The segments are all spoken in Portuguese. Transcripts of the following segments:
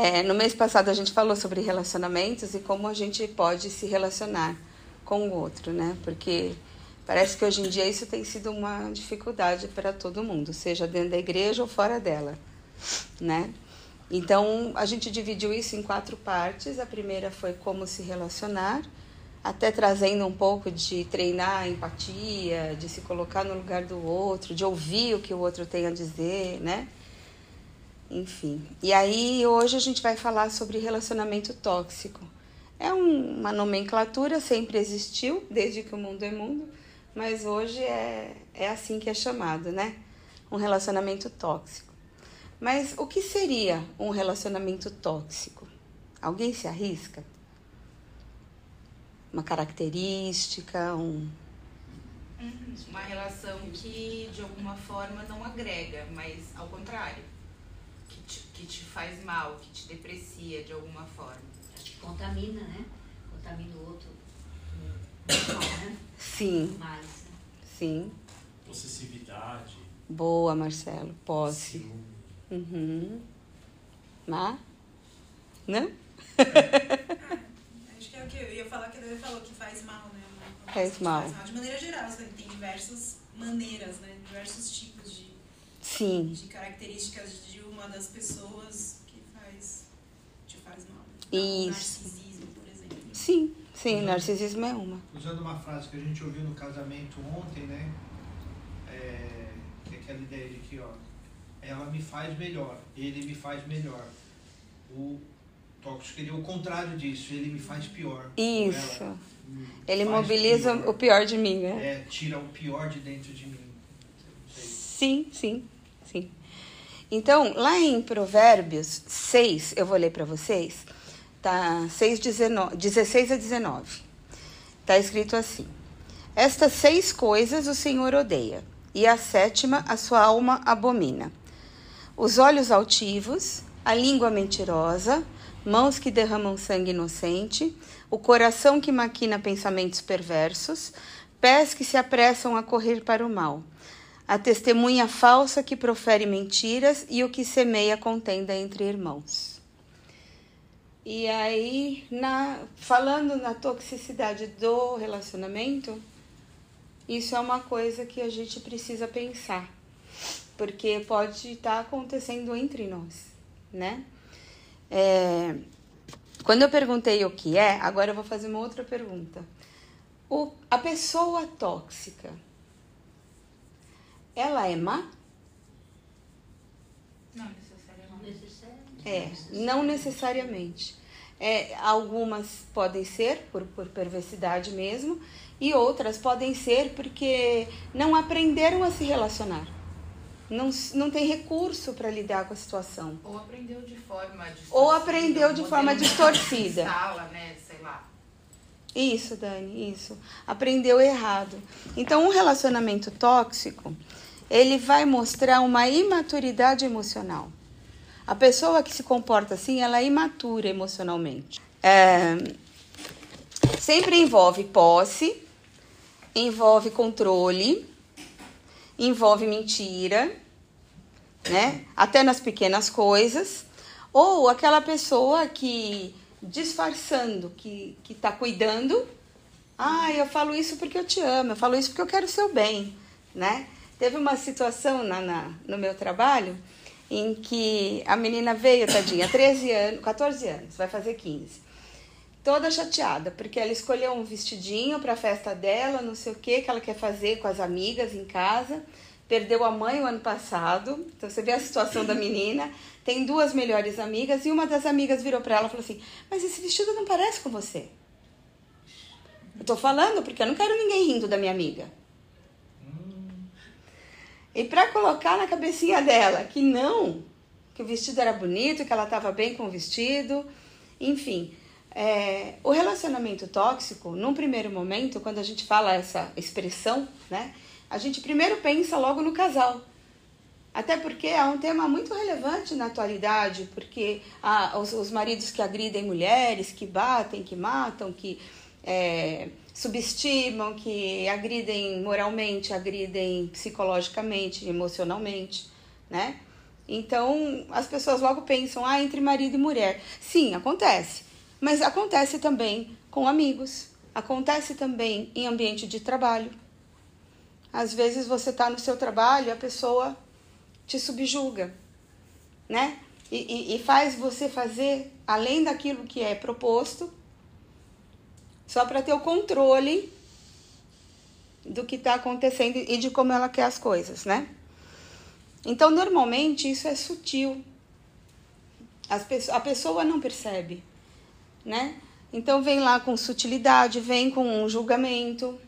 É, no mês passado a gente falou sobre relacionamentos e como a gente pode se relacionar com o outro, né? Porque parece que hoje em dia isso tem sido uma dificuldade para todo mundo, seja dentro da igreja ou fora dela, né? Então a gente dividiu isso em quatro partes. A primeira foi como se relacionar, até trazendo um pouco de treinar a empatia, de se colocar no lugar do outro, de ouvir o que o outro tem a dizer, né? Enfim. E aí hoje a gente vai falar sobre relacionamento tóxico. É um, uma nomenclatura, sempre existiu, desde que o mundo é mundo, mas hoje é, é assim que é chamado, né? Um relacionamento tóxico. Mas o que seria um relacionamento tóxico? Alguém se arrisca? Uma característica, um. Uma relação que de alguma forma não agrega, mas ao contrário, te, que te faz mal, que te deprecia de alguma forma. Acho que contamina, né? Contamina o outro. Né? Sim, Mais. né? sim. Possessividade. Boa, Marcelo. Posse. ciúme. Uhum. Má? Não? Acho que é o que eu ia falar que ele falou que faz mal, né? Faz mal. Faz mal. De maneira geral, assim, tem diversas maneiras, né? Diversos tipos de, Sim. de características de uma das pessoas que faz, te faz mal. Isso. Narcisismo, por exemplo. Sim, sim, narcisismo é uma. Usando uma frase que a gente ouviu no casamento ontem, né? É, que é aquela ideia de que, ó, ela me faz melhor, ele me faz melhor. O tóxico seria o contrário disso, ele me faz pior. Isso. Ele mobiliza pior. o pior de mim, né? É, tira o pior de dentro de mim. Sim, sim. Então, lá em Provérbios 6, eu vou ler para vocês, tá 6, 19, 16 a 19. Tá escrito assim: Estas seis coisas o Senhor odeia, e a sétima a sua alma abomina: os olhos altivos, a língua mentirosa, mãos que derramam sangue inocente, o coração que maquina pensamentos perversos, pés que se apressam a correr para o mal, a testemunha falsa que profere mentiras e o que semeia contenda entre irmãos. E aí, na, falando na toxicidade do relacionamento, isso é uma coisa que a gente precisa pensar, porque pode estar acontecendo entre nós, né? É, quando eu perguntei o que é, agora eu vou fazer uma outra pergunta. O, a pessoa tóxica, ela é má? Não necessariamente. É, não necessariamente. É, algumas podem ser por, por perversidade mesmo, e outras podem ser porque não aprenderam a se relacionar. Não, não tem recurso para lidar com a situação. Ou aprendeu de forma distorcida. Ou aprendeu de forma distorcida. Sala, né? Sei lá. Isso, Dani, isso. Aprendeu errado. Então, um relacionamento tóxico, ele vai mostrar uma imaturidade emocional. A pessoa que se comporta assim, ela é imatura emocionalmente. É, sempre envolve posse, envolve controle, envolve mentira, né? Até nas pequenas coisas. Ou aquela pessoa que, disfarçando, que, que tá cuidando. Ah, eu falo isso porque eu te amo, eu falo isso porque eu quero o seu bem, né? Teve uma situação na, na- no meu trabalho em que a menina veio, tadinha, 13 anos, 14 anos, vai fazer 15 toda chateada, porque ela escolheu um vestidinho para a festa dela, não sei o que, que ela quer fazer com as amigas em casa. Perdeu a mãe o ano passado, então você vê a situação da menina. Tem duas melhores amigas e uma das amigas virou para ela e falou assim: Mas esse vestido não parece com você. Eu tô falando porque eu não quero ninguém rindo da minha amiga. E para colocar na cabecinha dela que não, que o vestido era bonito, que ela estava bem com o vestido, enfim. é, o relacionamento tóxico, num primeiro momento, quando a gente fala essa expressão, né, a gente primeiro pensa logo no casal. Até porque é um tema muito relevante na atualidade, porque ah, os, os maridos que agridem mulheres, que batem, que matam, que é, subestimam, que agridem moralmente, agridem psicologicamente, emocionalmente, né? Então, as pessoas logo pensam, ah, entre marido e mulher. Sim, acontece. Mas acontece também com amigos. Acontece também em ambiente de trabalho. Às vezes você está no seu trabalho a pessoa te subjuga, né? E, e, e faz você fazer além daquilo que é proposto, só para ter o controle do que está acontecendo e de como ela quer as coisas, né? Então, normalmente, isso é sutil. As, a pessoa não percebe, né? Então, vem lá com sutilidade, vem com um julgamento.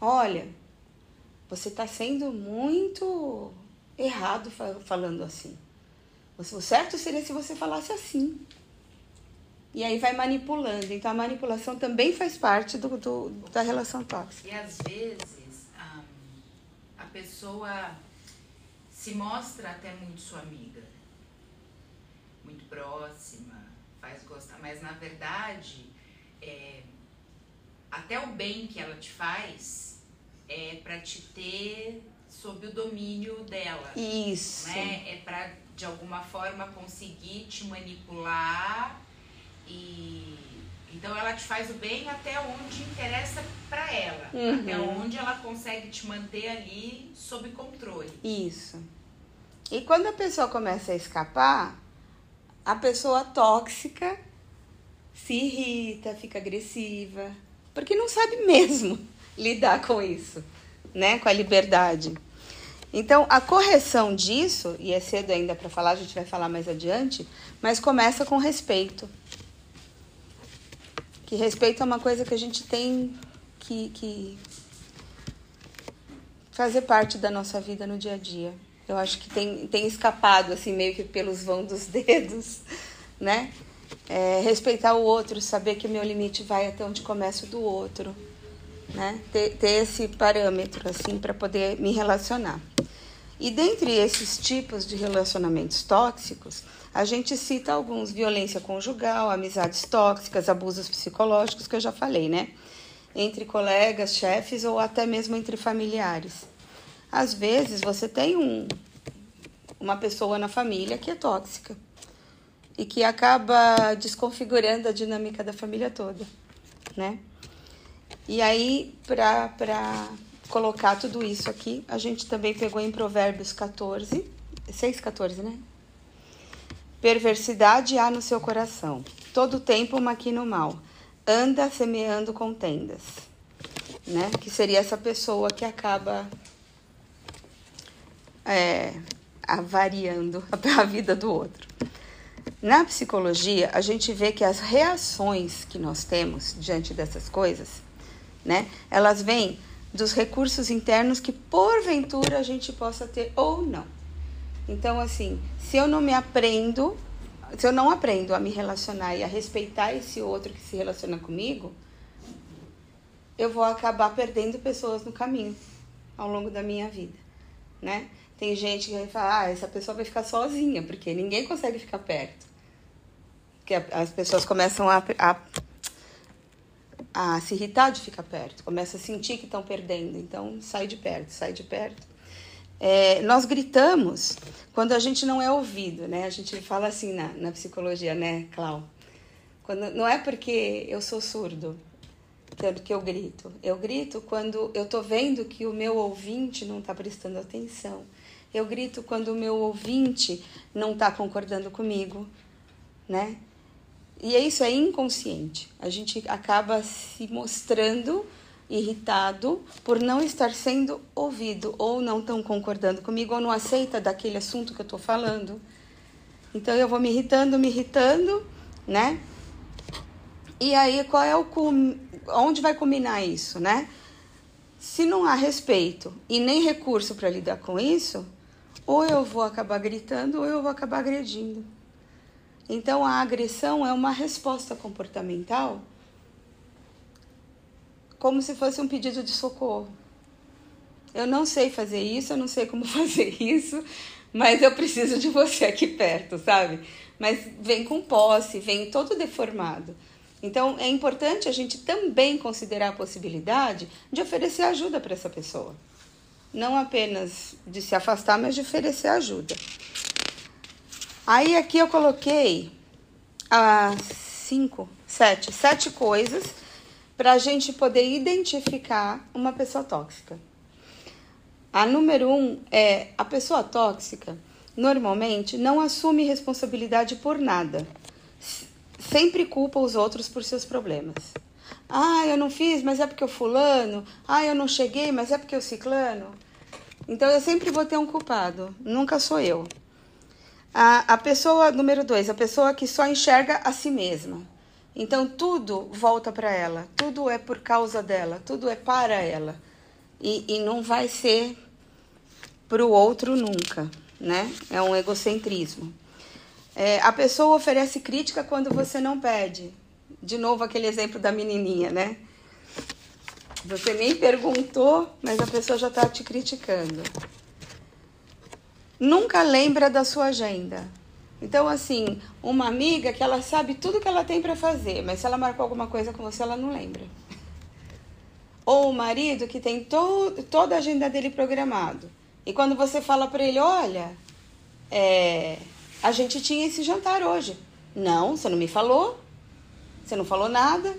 Olha, você está sendo muito errado falando assim. O certo seria se você falasse assim. E aí vai manipulando. Então a manipulação também faz parte do, do da relação tóxica. E às vezes a, a pessoa se mostra até muito sua amiga, muito próxima, faz gostar, mas na verdade é, até o bem que ela te faz é para te ter sob o domínio dela. Isso. Né? É para de alguma forma conseguir te manipular e então ela te faz o bem até onde interessa para ela, Uhum. até onde ela consegue te manter ali sob controle. Isso. E quando a pessoa começa a escapar, a pessoa tóxica se irrita, fica agressiva, porque não sabe mesmo lidar com isso, né? Com a liberdade. Então, a correção disso, e é cedo ainda para falar, a gente vai falar mais adiante, mas começa com respeito. Que respeito é uma coisa que a gente tem que, que fazer parte da nossa vida no dia a dia. Eu acho que tem, tem escapado, assim, meio que pelos vão dos dedos, né? É, respeitar o outro, saber que o meu limite vai até onde começa o do outro, né? Ter, ter esse parâmetro, assim, para poder me relacionar. E dentre esses tipos de relacionamentos tóxicos, a gente cita alguns: violência conjugal, amizades tóxicas, abusos psicológicos, que eu já falei, né? Entre colegas, chefes ou até mesmo entre familiares. Às vezes você tem um, uma pessoa na família que é tóxica e que acaba desconfigurando a dinâmica da família toda, né? E aí, para colocar tudo isso aqui, a gente também pegou em Provérbios 14, 6, 14, né? Perversidade há no seu coração, todo tempo maquina o mal, anda semeando contendas, né? Que seria essa pessoa que acaba é, avariando a vida do outro. Na psicologia, a gente vê que as reações que nós temos diante dessas coisas, né? Elas vêm dos recursos internos que porventura a gente possa ter ou não. Então, assim, se eu não me aprendo, se eu não aprendo a me relacionar e a respeitar esse outro que se relaciona comigo, eu vou acabar perdendo pessoas no caminho ao longo da minha vida, né? Tem gente que vai falar, ah, essa pessoa vai ficar sozinha, porque ninguém consegue ficar perto. Porque as pessoas começam a, a a se irritar de ficar perto, começa a sentir que estão perdendo, então sai de perto, sai de perto. É, nós gritamos quando a gente não é ouvido, né? A gente fala assim na, na psicologia, né, Clau? Quando, não é porque eu sou surdo que eu, grito. Eu grito quando eu tô vendo que o meu ouvinte não está prestando atenção. Eu grito quando o meu ouvinte não está concordando comigo, né? E isso é inconsciente. A gente acaba se mostrando irritado por não estar sendo ouvido, ou não estão concordando comigo, ou não aceita daquele assunto que eu estou falando. Então eu vou me irritando, me irritando, né? E aí qual é o cum... onde vai culminar isso, né? Se não há respeito e nem recurso para lidar com isso, ou eu vou acabar gritando ou eu vou acabar agredindo. Então, a agressão é uma resposta comportamental como se fosse um pedido de socorro. Eu não sei fazer isso, eu não sei como fazer isso, mas eu preciso de você aqui perto, sabe? Mas vem com posse, vem todo deformado. Então, é importante a gente também considerar a possibilidade de oferecer ajuda para essa pessoa. Não apenas de se afastar, mas de oferecer ajuda. Aí aqui eu coloquei ah, cinco, sete, sete coisas para a gente poder identificar uma pessoa tóxica. A número um é a pessoa tóxica normalmente não assume responsabilidade por nada. Sempre culpa os outros por seus problemas. Ah, eu não fiz, mas é porque o fulano. Ah, eu não cheguei, mas é porque o ciclano. Então eu sempre vou ter um culpado, nunca sou eu. A, a pessoa número dois, a pessoa que só enxerga a si mesma. Então tudo volta para ela, tudo é por causa dela, tudo é para ela. E, e não vai ser para o outro nunca, né? É um egocentrismo. É, a pessoa oferece crítica quando você não pede. De novo aquele exemplo da menininha, né? Você nem perguntou, mas a pessoa já está te criticando. Nunca lembra da sua agenda. Então, assim, uma amiga que ela sabe tudo que ela tem para fazer, mas se ela marcou alguma coisa com você, ela não lembra. Ou o marido que tem to toda a agenda dele programado. E quando você fala para ele, olha, é, a gente tinha esse jantar hoje. Não, você não me falou. Você não falou nada.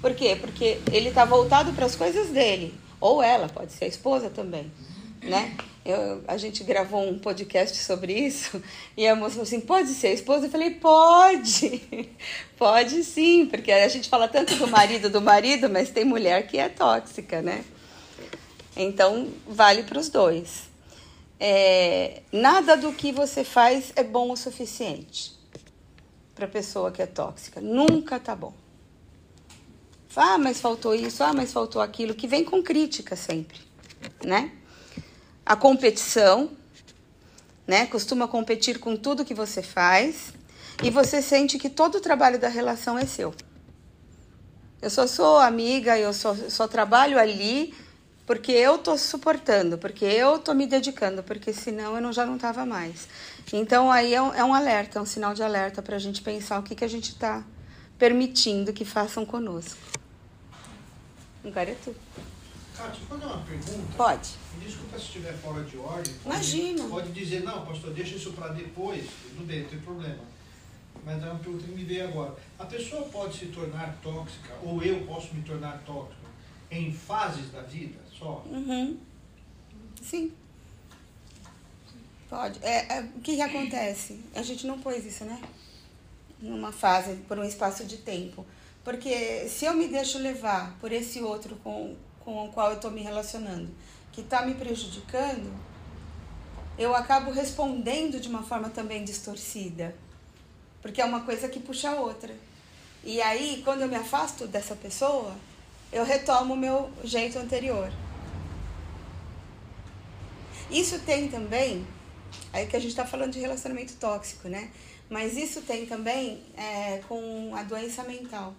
Por quê? Porque ele está voltado para as coisas dele. Ou ela, pode ser a esposa também, né? Eu, a gente gravou um podcast sobre isso e a moça falou assim: pode ser a esposa? Eu falei: pode, pode sim, porque a gente fala tanto do marido, do marido, mas tem mulher que é tóxica, né? Então, vale para os dois. É, nada do que você faz é bom o suficiente para a pessoa que é tóxica. Nunca tá bom. Ah, mas faltou isso, ah, mas faltou aquilo, que vem com crítica sempre, né? A competição, né? Costuma competir com tudo que você faz e você sente que todo o trabalho da relação é seu. Eu só sou amiga, eu só, só trabalho ali porque eu tô suportando, porque eu tô me dedicando, porque senão eu não, já não tava mais. Então aí é um, é um alerta, é um sinal de alerta para a gente pensar o que, que a gente está permitindo que façam conosco. Agora é tu. Eu fazer uma pergunta. Pode. Desculpa se estiver fora de ordem. Pode-. Pode dizer, não, pastor, deixa isso para depois. Tudo bem, não tem problema. Mas é uma pergunta que me veio agora. A pessoa pode se tornar tóxica, ou eu posso me tornar tóxico, em fases da vida só? Uhum. Sim. Pode. É, é, o que, que acontece? A gente não pôs isso, né? Numa fase, por um espaço de tempo. Porque se eu me deixo levar por esse outro com, com o qual eu estou me relacionando, que está me prejudicando, eu acabo respondendo de uma forma também distorcida. Porque é uma coisa que puxa a outra. E aí, quando eu me afasto dessa pessoa, eu retomo o meu jeito anterior. Isso tem também, aí que a gente está falando de relacionamento tóxico, né? Mas isso tem também é, com a doença mental,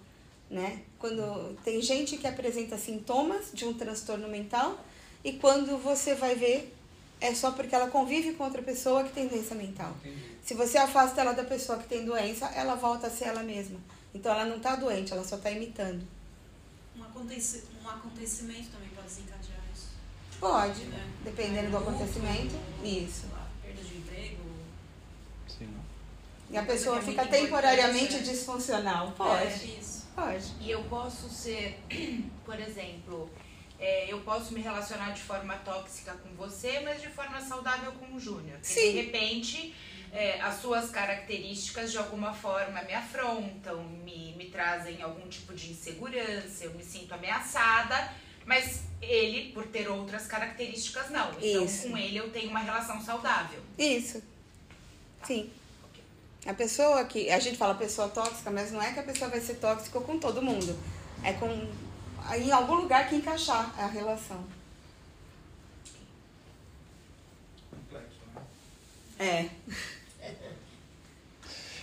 né? Quando tem gente que apresenta sintomas de um transtorno mental e quando você vai ver é só porque ela convive com outra pessoa que tem doença mental. Entendi. Se você afasta ela da pessoa que tem doença, ela volta a ser ela mesma. Então ela não está doente, ela só está imitando. Um, aconteci um acontecimento também pode desencadear isso. Pode, né? dependendo do Um luto, acontecimento. Isso. sei lá, Perda de emprego. Sim. E a pessoa É fica temporariamente né? disfuncional. É, Pode, isso. pode. E eu posso ser, por exemplo, é, eu posso me relacionar de forma tóxica com você, mas de forma saudável com o Júnior. De repente é, as suas características de alguma forma me afrontam, me, me trazem algum tipo de insegurança, eu me sinto ameaçada, mas ele, por ter outras características, não. Então Isso. com ele eu tenho uma relação saudável. Isso. Sim. A pessoa que. A gente fala pessoa tóxica, mas não é que a pessoa vai ser tóxica com todo mundo. É com. Em algum lugar que encaixar a relação. Complexo, né? É.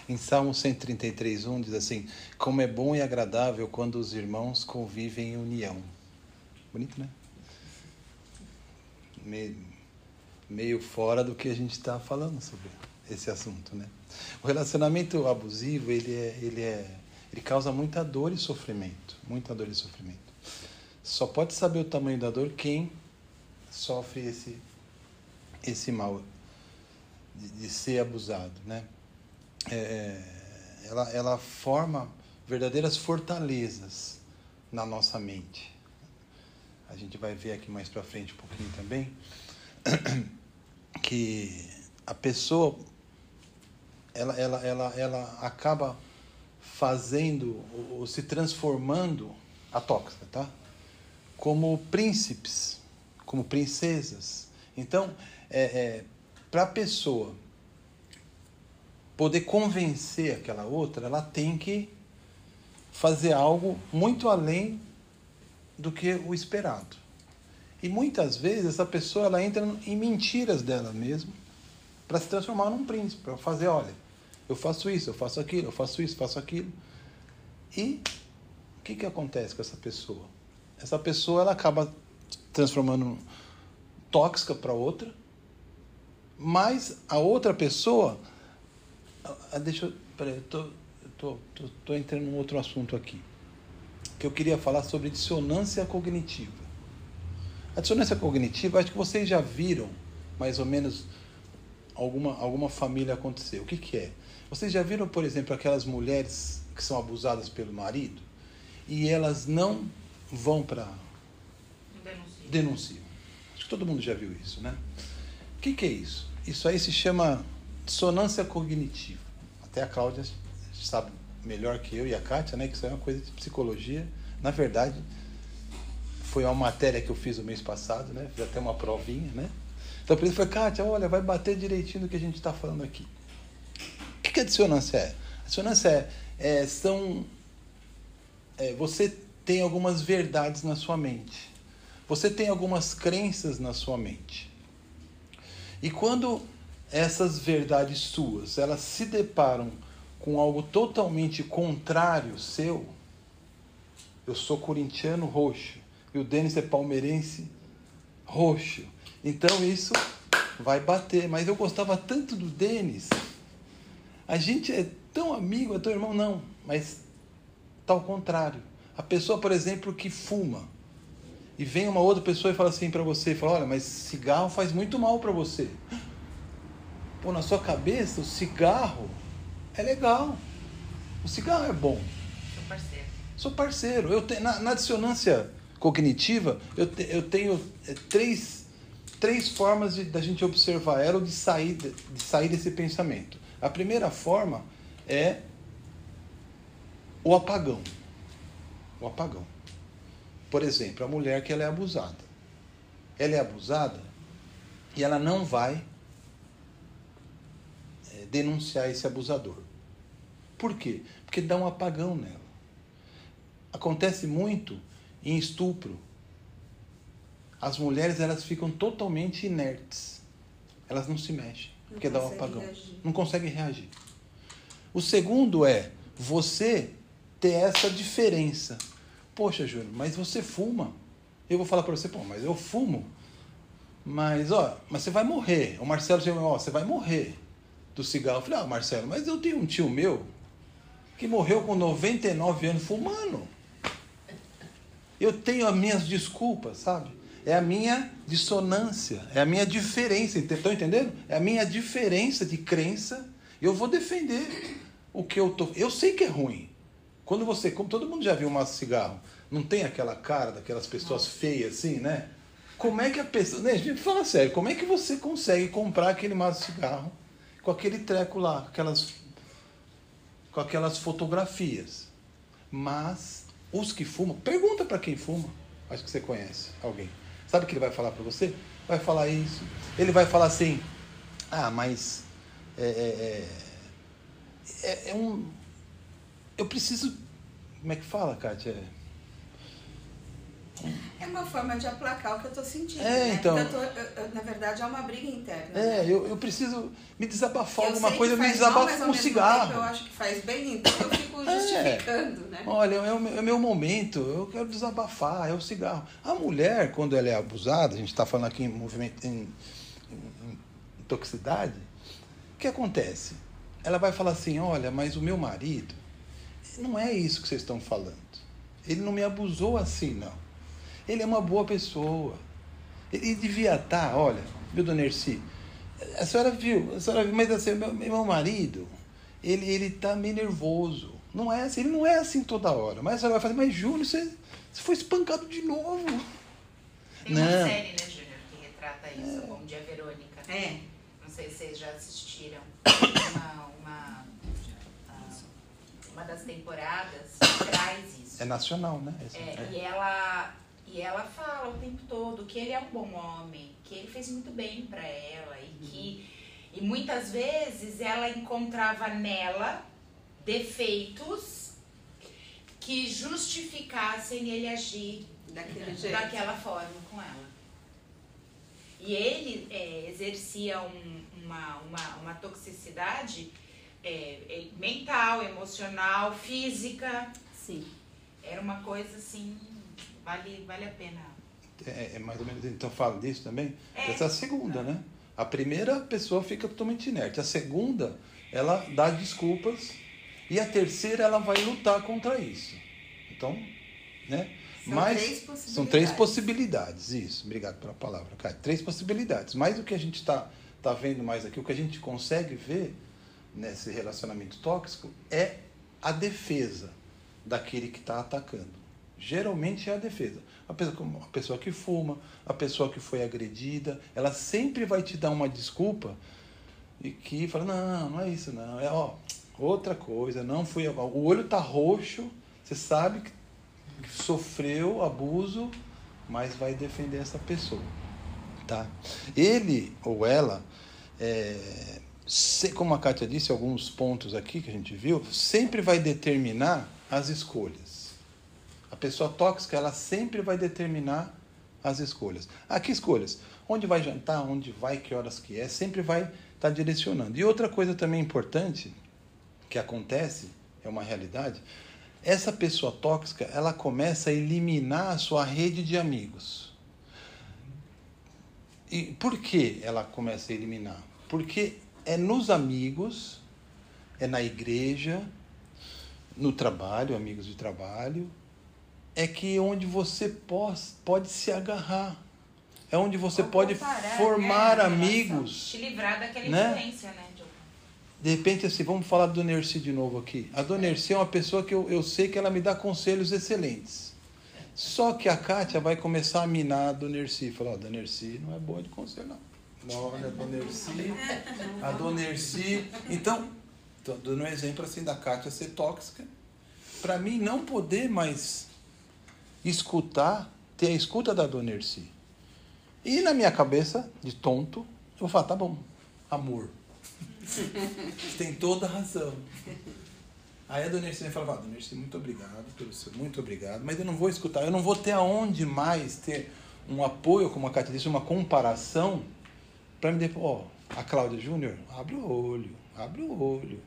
Em Salmo 133, 1 diz assim: Como é bom e agradável quando os irmãos convivem em união. Bonito, né? Meio, meio fora do que a gente está falando sobre esse assunto, né? O relacionamento abusivo, ele é, ele é, ele causa muita dor e sofrimento, muita dor e sofrimento. Só pode saber o tamanho da dor quem sofre esse esse mal de, de ser abusado, né? é, ela, ela forma verdadeiras fortalezas na nossa mente. A gente vai ver aqui mais para frente um pouquinho também que a pessoa ela, ela, ela, ela acaba fazendo ou se transformando a tóxica, tá? Como príncipes, como princesas. Então, é, é para a pessoa poder convencer aquela outra, ela tem que fazer algo muito além do que o esperado. E muitas vezes essa pessoa ela entra em mentiras dela mesma para se transformar num príncipe, para fazer, olha, eu faço isso, eu faço aquilo, eu faço isso, faço aquilo. E o que, que acontece com essa pessoa? Essa pessoa ela acaba transformando tóxica para outra, mas a outra pessoa. Ah, deixa eu. Peraí, eu tô, tô, tô, tô entrando num outro assunto aqui. Que eu queria falar sobre dissonância cognitiva. A dissonância cognitiva, acho que vocês já viram mais ou menos alguma, alguma família acontecer. O que, que é? Vocês já viram, por exemplo, aquelas mulheres que são abusadas pelo marido e elas não vão para. Denuncio. Denunciam. Acho que todo mundo já viu isso, né? O que, que é isso? Isso aí se chama dissonância cognitiva. Até a Cláudia sabe melhor que eu e a Kátia, né? Que isso é uma coisa de psicologia. Na verdade, foi uma matéria que eu fiz o mês passado, né? Fiz até uma provinha, né? Então por isso foi, Kátia, olha, vai bater direitinho do que a gente está falando aqui. O que, que a dissonância é? A dissonância é, é são. É, você tem algumas verdades na sua mente. Você tem algumas crenças na sua mente. E quando essas verdades suas, elas se deparam com algo totalmente contrário seu, eu sou corintiano roxo e o Denis é palmeirense roxo. Então isso vai bater. Mas eu gostava tanto do Denis. A gente é tão amigo, é teu irmão, não. Mas tá ao contrário. A pessoa, por exemplo, que fuma e vem uma outra pessoa e fala assim para você, fala, olha, mas cigarro faz muito mal para você. Pô, na sua cabeça, o cigarro é legal. O cigarro é bom. Sou parceiro. Sou parceiro. Eu te, na, na dissonância cognitiva, eu, te, eu tenho é, três, três formas de, da gente observar ela ou de sair, de, de sair desse pensamento. A primeira forma é o apagão. O apagão. Por exemplo, a mulher que ela é abusada. Ela é abusada e ela não vai é, denunciar esse abusador. Por quê? Porque dá um apagão nela. Acontece muito em estupro. As mulheres elas ficam totalmente inertes. Elas não se mexem, Não porque dá um apagão. reagir. Não conseguem reagir. O segundo é você ter essa diferença. Poxa, Júnior, mas você fuma. Eu vou falar para você, pô, mas eu fumo. Mas, ó, mas você vai morrer. O Marcelo chegou, ó, você vai morrer do cigarro. Eu falei, ah, Marcelo, mas eu tenho um tio meu que morreu com 99 anos fumando. Eu tenho as minhas desculpas, sabe? É a minha dissonância, é a minha diferença, estão entendendo? É a minha diferença de crença. Eu vou defender o que eu tô. Eu sei que é ruim. Quando você, como todo mundo já viu um maço de cigarro, não tem aquela cara daquelas pessoas feias assim, né? Como é que a pessoa. Né, gente, fala sério, como é que você consegue comprar aquele maço de cigarro com aquele treco lá, com aquelas, com aquelas fotografias? Mas os que fumam, pergunta para quem fuma. Acho que você conhece alguém. Sabe o que ele vai falar para você? Vai falar isso. Ele vai falar assim: ah, mas é, é, é, é um. Eu preciso. Como é que fala, Kátia? É uma forma de aplacar o que eu tô sentindo. É, né? então. Eu tô- eu- eu- na verdade, é uma briga interna. É, né? eu, preciso me desabafar alguma coisa, eu me desabafo com um cigarro. tempo eu acho que faz bem, então eu fico É. justificando, né? Olha, é o, meu, é o meu momento, eu quero desabafar, é o cigarro. A mulher, quando ela é abusada, a gente está falando aqui em movimento em, em- em toxicidade, o que acontece? Ela vai falar assim, olha, mas o meu marido, não é isso que vocês estão falando. Ele não me abusou assim, não. Ele é uma boa pessoa. Ele devia estar, olha, viu, dona Erci? A senhora viu, a senhora viu, mas assim, meu, meu marido, ele, ele tá meio nervoso. Não é assim, ele não é assim toda hora. Mas ela vai fazer, mas Júnior, você, você foi espancado de novo. Tem Não. uma série, né, Júnior, que retrata isso. Bom Dia Verônica. É. Não sei se vocês já assistiram. Uma das temporadas traz isso. É nacional, né? Essa- É, E, ela, e ela fala o tempo todo que ele é um bom homem, que ele fez muito bem pra ela e que e muitas vezes ela encontrava nela defeitos que justificassem ele agir Daquele jeito. daquela forma com ela. E ele é, exercia um- uma, uma, uma toxicidade é, é, mental, emocional, física. Sim. Era uma coisa assim, vale, vale a pena. É, é mais ou menos. Então fala disso também. É. Essa é a segunda, né? A primeira a pessoa fica totalmente inerte. A segunda, ela dá desculpas. E a terceira, ela vai lutar contra isso. Então, né? São Mas três possibilidades. são três possibilidades. Isso, obrigado pela palavra, Caio. Três possibilidades. Mas o que a gente está tá vendo mais aqui, o que a gente consegue ver nesse relacionamento tóxico é a defesa daquele que está atacando. Geralmente é a defesa. A pessoa, a pessoa que fuma, a pessoa que foi agredida, ela sempre vai te dar uma desculpa e que fala, não, não é isso não, é ó, outra coisa, não fui. O olho tá roxo, você sabe que, que sofreu abuso, mas vai defender essa pessoa. Tá? Ele ou ela, é, como a Kátia disse, alguns pontos aqui que a gente viu, sempre vai determinar as escolhas. A pessoa tóxica, ela sempre vai determinar as escolhas. Ah, que escolhas? Onde vai jantar, onde vai, que horas que é, sempre vai estar direcionando. E outra coisa também importante que acontece, é uma realidade, essa pessoa tóxica, ela começa a eliminar a sua rede de amigos. E por que ela começa a eliminar? Porque é nos amigos, é na igreja, no trabalho, amigos de trabalho, é que onde você pos- pode se agarrar. É onde você Ou pode comparar, formar né, amigos. Te livrar daquela Né? influência, né? De repente, assim, vamos falar do Nerci de novo aqui. A Dona Nerci é uma pessoa que eu, eu sei que ela me dá conselhos excelentes. Só que a Kátia vai começar a minar a Dona Nerci. Falar, ó, Dona Nerci não é boa de conselho, não. Olha, a Dona Nerci, a Dona Nerci... Então, tô dando um exemplo assim da Kátia ser tóxica. Para mim, não poder mais escutar, ter a escuta da Dona Nerci. E na minha cabeça, de tonto, eu falar, tá bom, amor. Tem toda a razão. Aí a dona Ercília fala, dona Ercília, muito obrigado pelo seu, muito obrigado, mas eu não vou escutar, eu não vou ter aonde mais ter um apoio, como a Cátia disse, uma comparação, para me depois, ó, a Cláudia Júnior, abre o olho, abre o olho.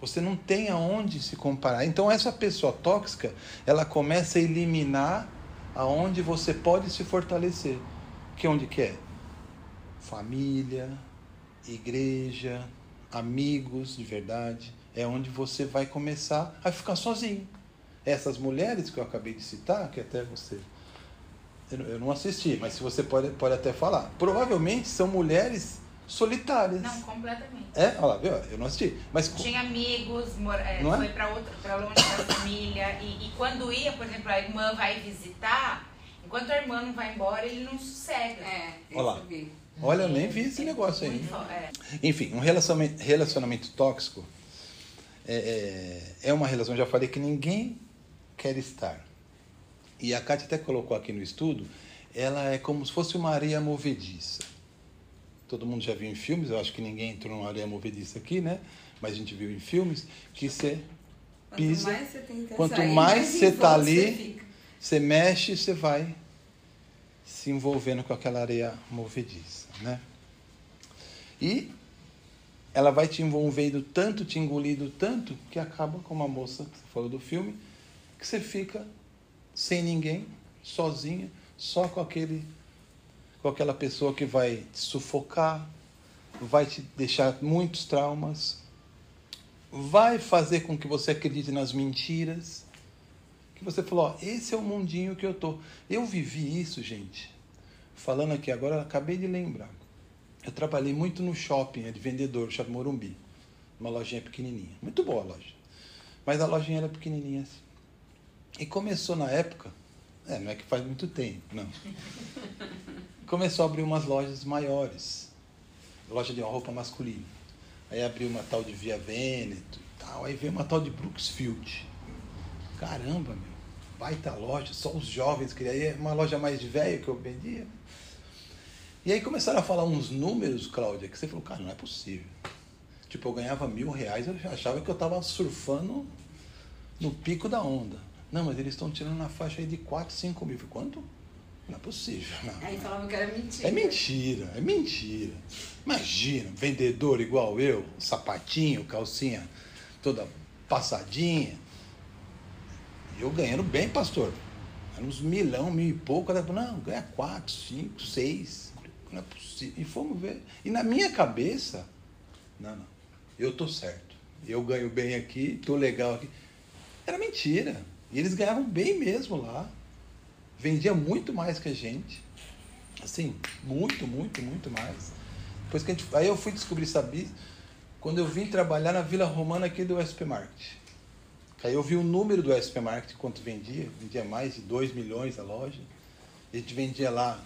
Você não tem aonde se comparar. Então essa pessoa tóxica, ela começa a eliminar aonde você pode se fortalecer. Que é onde que é? Família, igreja, amigos de verdade, é onde você vai começar a ficar sozinho. Essas mulheres que eu acabei de citar, que até você. Eu não- assisti, mas se você pode, pode até falar. Provavelmente são mulheres solitárias. Não, completamente. É, olha lá, viu? Eu não assisti. Mas Tinha amigos, mor- é, é? foi pra outra, para longe da família. E, e quando ia, por exemplo, a irmã vai visitar, enquanto a irmã não vai embora, ele não sossega. É, Olha lá. olha, eu nem vi esse negócio aí. É. Enfim, um relacionamento, relacionamento tóxico é, é, é uma relação, já falei, que ninguém quer estar. E a Kátia até colocou aqui no estudo, ela é como se fosse uma areia movediça. Todo mundo já viu em filmes, eu acho que ninguém entrou numa areia movediça aqui, né? Mas a gente viu em filmes que você Quanto pisa, mais você tenta quanto sair, mais você tá volta ali, você você mexe, você vai se envolvendo com aquela areia movediça, né? E ela vai te envolvendo tanto, te engolindo tanto, que acaba como a moça que você falou do filme, que você fica sem ninguém, sozinha, só com aquele com aquela pessoa que vai te sufocar, vai te deixar muitos traumas, vai fazer com que você acredite nas mentiras, que você falou, ó, esse é o mundinho que eu tô. Eu vivi isso, gente. Falando aqui agora, acabei de lembrar. Eu trabalhei muito no shopping, é de vendedor, shopping Morumbi, Uma lojinha pequenininha. Muito boa a loja. Mas a lojinha era pequenininha assim. E começou na época, é, não é que faz muito tempo, não. Começou a abrir umas lojas maiores. Loja de roupa masculina. Aí abriu uma tal de Via Veneto e tal. Aí veio uma tal de Brooksfield. Caramba, meu. Baita loja, só os jovens queriam. Aí é uma loja mais de velho que eu vendia. E aí começaram a falar uns números, Cláudia, que você falou, cara, não é possível. Tipo, eu ganhava mil reais, eu achava que eu estava surfando no pico da onda. Não, mas eles estão tirando na faixa aí de 4, 5 mil. Quanto? Não é possível. Não. Aí falavam que era mentira. É mentira, é mentira. Imagina, vendedor igual eu, sapatinho, calcinha toda passadinha. E eu ganhando bem, pastor. Era uns milão, mil e pouco. Cada... Não, ganha quatro, cinco, seis. Não é possível. E fomos ver. E na minha cabeça, não, não. Eu tô certo. Eu ganho bem aqui, tô legal aqui. Era mentira. E eles ganhavam bem mesmo lá. Vendia muito mais que a gente. Assim, muito, muito, muito mais. Depois que gente, aí eu fui descobrir, sabia? Quando eu vim trabalhar na Vila Romana aqui do SP Market. Aí eu vi o número do SP Market, quanto vendia. Vendia mais de 2 milhões a loja. A gente vendia lá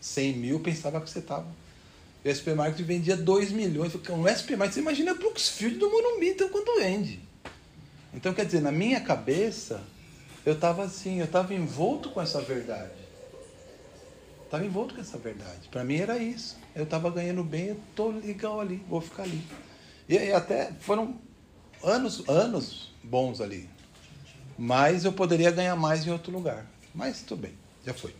100 mil, pensava que você estava. O SP Market vendia 2 milhões. Um SP Market, você imagina Brooksfield do Morumbi, então quanto vende? Então, quer dizer, na minha cabeça, eu estava assim, eu estava envolto com essa verdade. Estava envolto com essa verdade. Para mim era isso. Eu estava ganhando bem, eu tô legal ali, vou ficar ali. E aí até foram anos, anos bons ali. Mas eu poderia ganhar mais em outro lugar. Mas tudo bem, já foi.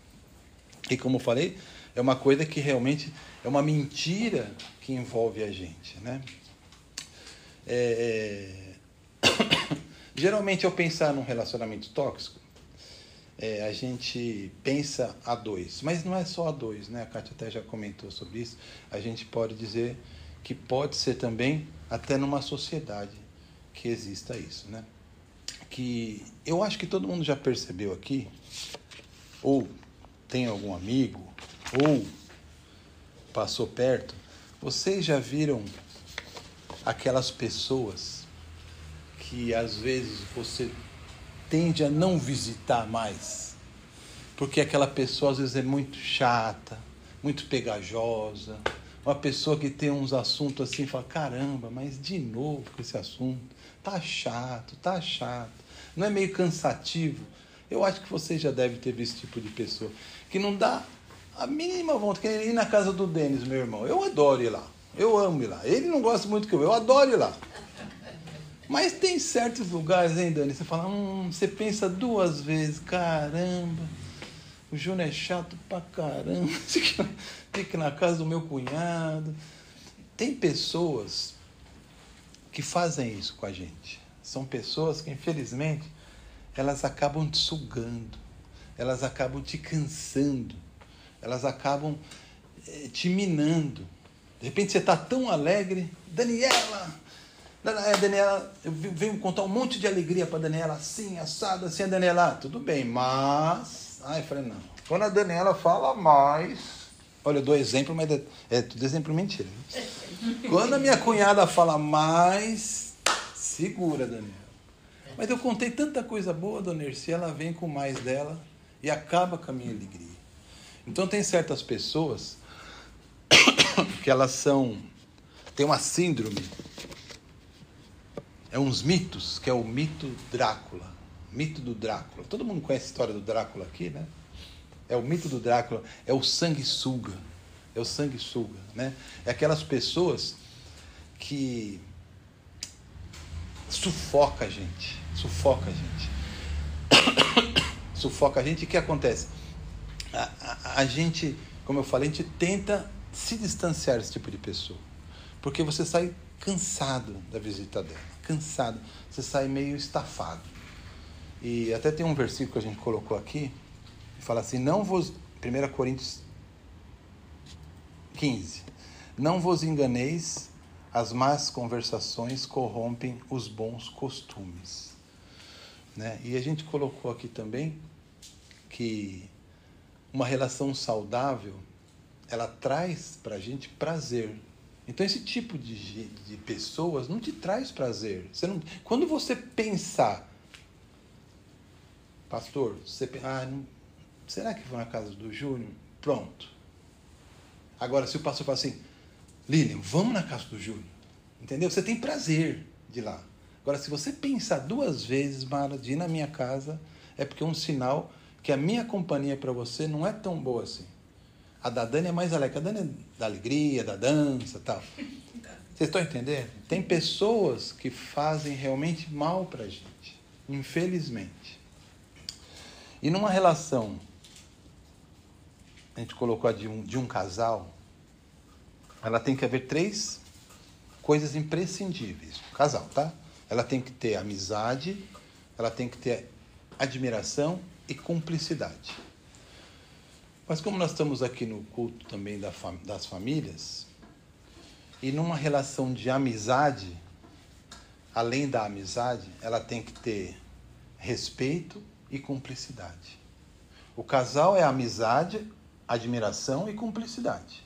E como eu falei, é uma coisa que realmente é uma mentira que envolve a gente, né? É... Geralmente, ao pensar num relacionamento tóxico, é, a gente pensa a dois, mas não é só a dois, né? A Kátia até já comentou sobre isso. A gente pode dizer que pode ser também até numa sociedade que exista isso, né? Que eu acho que todo mundo já percebeu aqui, ou tem algum amigo, ou passou perto, vocês já viram aquelas pessoas que às vezes você tende a não visitar mais, porque aquela pessoa às vezes é muito chata, muito pegajosa, uma pessoa que tem uns assuntos assim, fala, caramba, mas de novo com esse assunto, tá chato, tá chato, não é meio cansativo? Eu acho que você já deve ter visto esse tipo de pessoa, que não dá a mínima vontade, que ir na casa do Denis, meu irmão, eu adoro ir lá, eu amo ir lá, ele não gosta muito que eu, eu adoro ir lá. Mas tem certos lugares, hein, Dani? Você fala, hum, você pensa duas vezes, caramba, o Júnior é chato pra caramba, fica na casa do meu cunhado. Tem pessoas que fazem isso com a gente. São pessoas que, infelizmente, elas acabam te sugando, elas acabam te cansando, elas acabam eh, te minando. De repente você está tão alegre, Daniela, Daniela, eu venho contar um monte de alegria para Daniela, assim, assado, assim, a Daniela, ah, tudo bem, mas. Ai, eu falei, não. Quando a Daniela fala mais. Olha, eu dou exemplo, mas é, é tudo exemplo mentira. Quando a minha cunhada fala mais, segura, Daniela. Mas eu contei tanta coisa boa, dona Erci, ela vem com mais dela e acaba com a minha alegria. Então tem certas pessoas que elas são. tem uma síndrome é uns mitos, que é o mito Drácula. Mito do Drácula. Todo mundo conhece a história do Drácula aqui, né? É o mito do Drácula, é o sanguessuga. É o sanguessuga, né? É aquelas pessoas que sufoca a gente, sufoca a gente. sufoca a gente e o que acontece? A, a, a gente, como eu falei, a gente tenta se distanciar desse tipo de pessoa. Porque você sai cansado da visita dela cansado, você sai meio estafado. E até tem um versículo que a gente colocou aqui, que fala assim: Não vos. 1 Coríntios 15. Não vos enganeis, as más conversações corrompem os bons costumes. Né? E a gente colocou aqui também que uma relação saudável ela traz para a gente prazer Então esse tipo de, de pessoas não te traz prazer. Você não, quando você pensar, pastor, você ah, será que vou na casa do Júnior? Pronto. Agora se o pastor fala assim, Lilian, vamos na casa do Júnior, entendeu? Você tem prazer de ir lá. Agora se você pensar duas vezes, Mara, de ir na minha casa, é porque é um sinal que a minha companhia para você não é tão boa assim. A da Dani é mais alegre. A Dani é da alegria, da dança tal. Vocês estão entendendo? Tem pessoas que fazem realmente mal pra gente. Infelizmente. E numa relação, a gente colocou a de um, de um casal, ela tem que haver três coisas imprescindíveis. Casal, tá? Ela tem que ter amizade, ela tem que ter admiração e cumplicidade. Mas como nós estamos aqui no culto também das famílias, e numa relação de amizade, além da amizade, ela tem que ter respeito e cumplicidade. O casal é amizade, admiração e cumplicidade.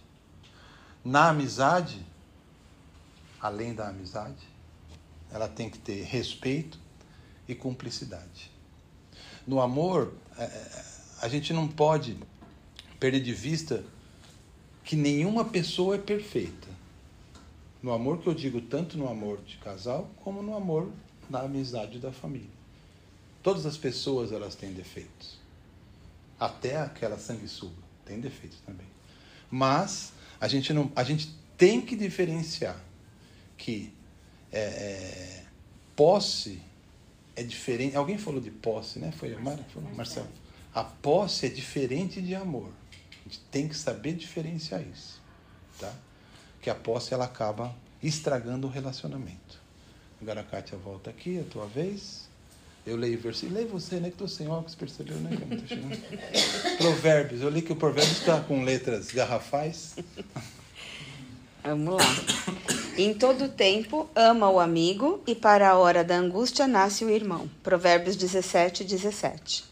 Na amizade, além da amizade, ela tem que ter respeito e cumplicidade. No amor, é, é, a gente não pode perder de vista que nenhuma pessoa é perfeita. No amor que eu digo tanto no amor de casal como no amor na amizade da família. Todas as pessoas elas têm defeitos. Até aquela sanguessuga tem defeitos também. Mas a gente não, a gente tem que diferenciar que é, é, posse é diferente. Alguém falou de posse, né? Foi a Mara? Foi, Marcelo. A posse é diferente de amor. Gente tem que saber diferenciar isso, tá? Que a posse ela acaba estragando o relacionamento. Agora a Kátia volta aqui, a tua vez. Eu leio o versículo. Leia você, né? Que estou sem óculos, percebeu, né? Provérbios. Eu li que o Provérbios está com letras garrafais. Vamos lá. Em todo tempo ama o amigo e para a hora da angústia nasce o irmão. Provérbios 17, 17.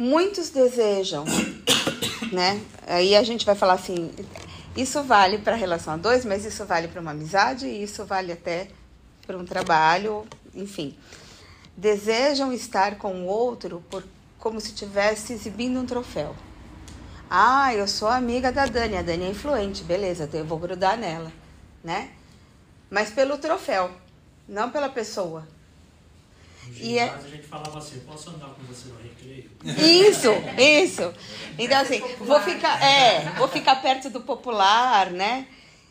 Muitos desejam, né? Aí a gente vai falar assim, isso vale para relação a dois, mas isso vale para uma amizade e isso vale até para um trabalho, enfim. Desejam estar com o outro por, como se estivesse exibindo um troféu. Ah, eu sou amiga da Dani, a Dani é influente, beleza, eu vou grudar nela, né? Mas pelo troféu, não pela pessoa. E é- a gente falava assim, posso andar com você no recreio? Isso, isso. Então assim, vou ficar, é, vou ficar perto do popular, né?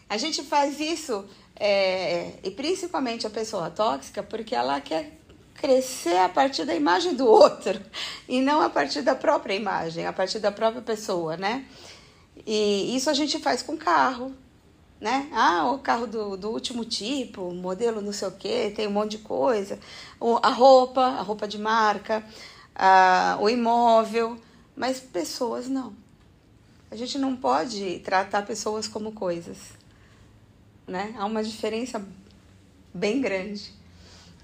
A gente faz isso, é, e principalmente a pessoa tóxica, porque ela quer crescer a partir da imagem do outro e não a partir da própria imagem, a partir da própria pessoa, né? E isso a gente faz com carro, né? Ah, o carro do, do último tipo, modelo não sei o que, tem um monte de coisa. O- a roupa, a roupa de marca, a- o imóvel, mas pessoas não. A gente não pode tratar pessoas como coisas, né? Há uma diferença bem grande.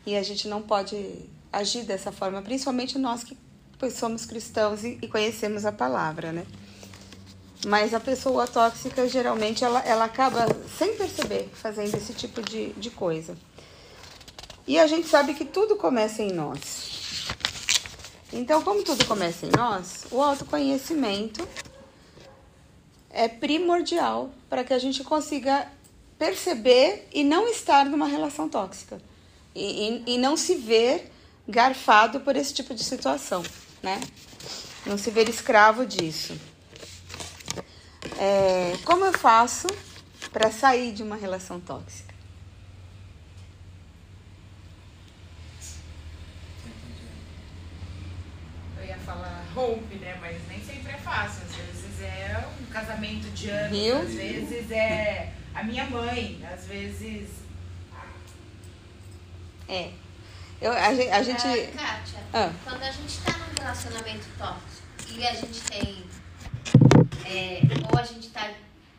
E a gente não pode agir dessa forma, principalmente nós que somos cristãos e, e conhecemos a palavra, né? Mas a pessoa tóxica, geralmente, ela, ela acaba, sem perceber, fazendo esse tipo de, de coisa. E a gente sabe que tudo começa em nós. Então, como tudo começa em nós, o autoconhecimento é primordial para que a gente consiga perceber e não estar numa relação tóxica. E, e, e não se ver garfado por esse tipo de situação, né? Não se ver escravo disso. É, como eu faço para sair de uma relação tóxica? Eu ia falar rompe, né? Mas nem sempre é fácil. Às vezes é um casamento de anos, Viu? às vezes é a minha mãe, às vezes. É. Eu, a, gen- a gente. Ah, Kátia, Ah. quando a gente tá num relacionamento tóxico e a gente tem. É, ou a gente tá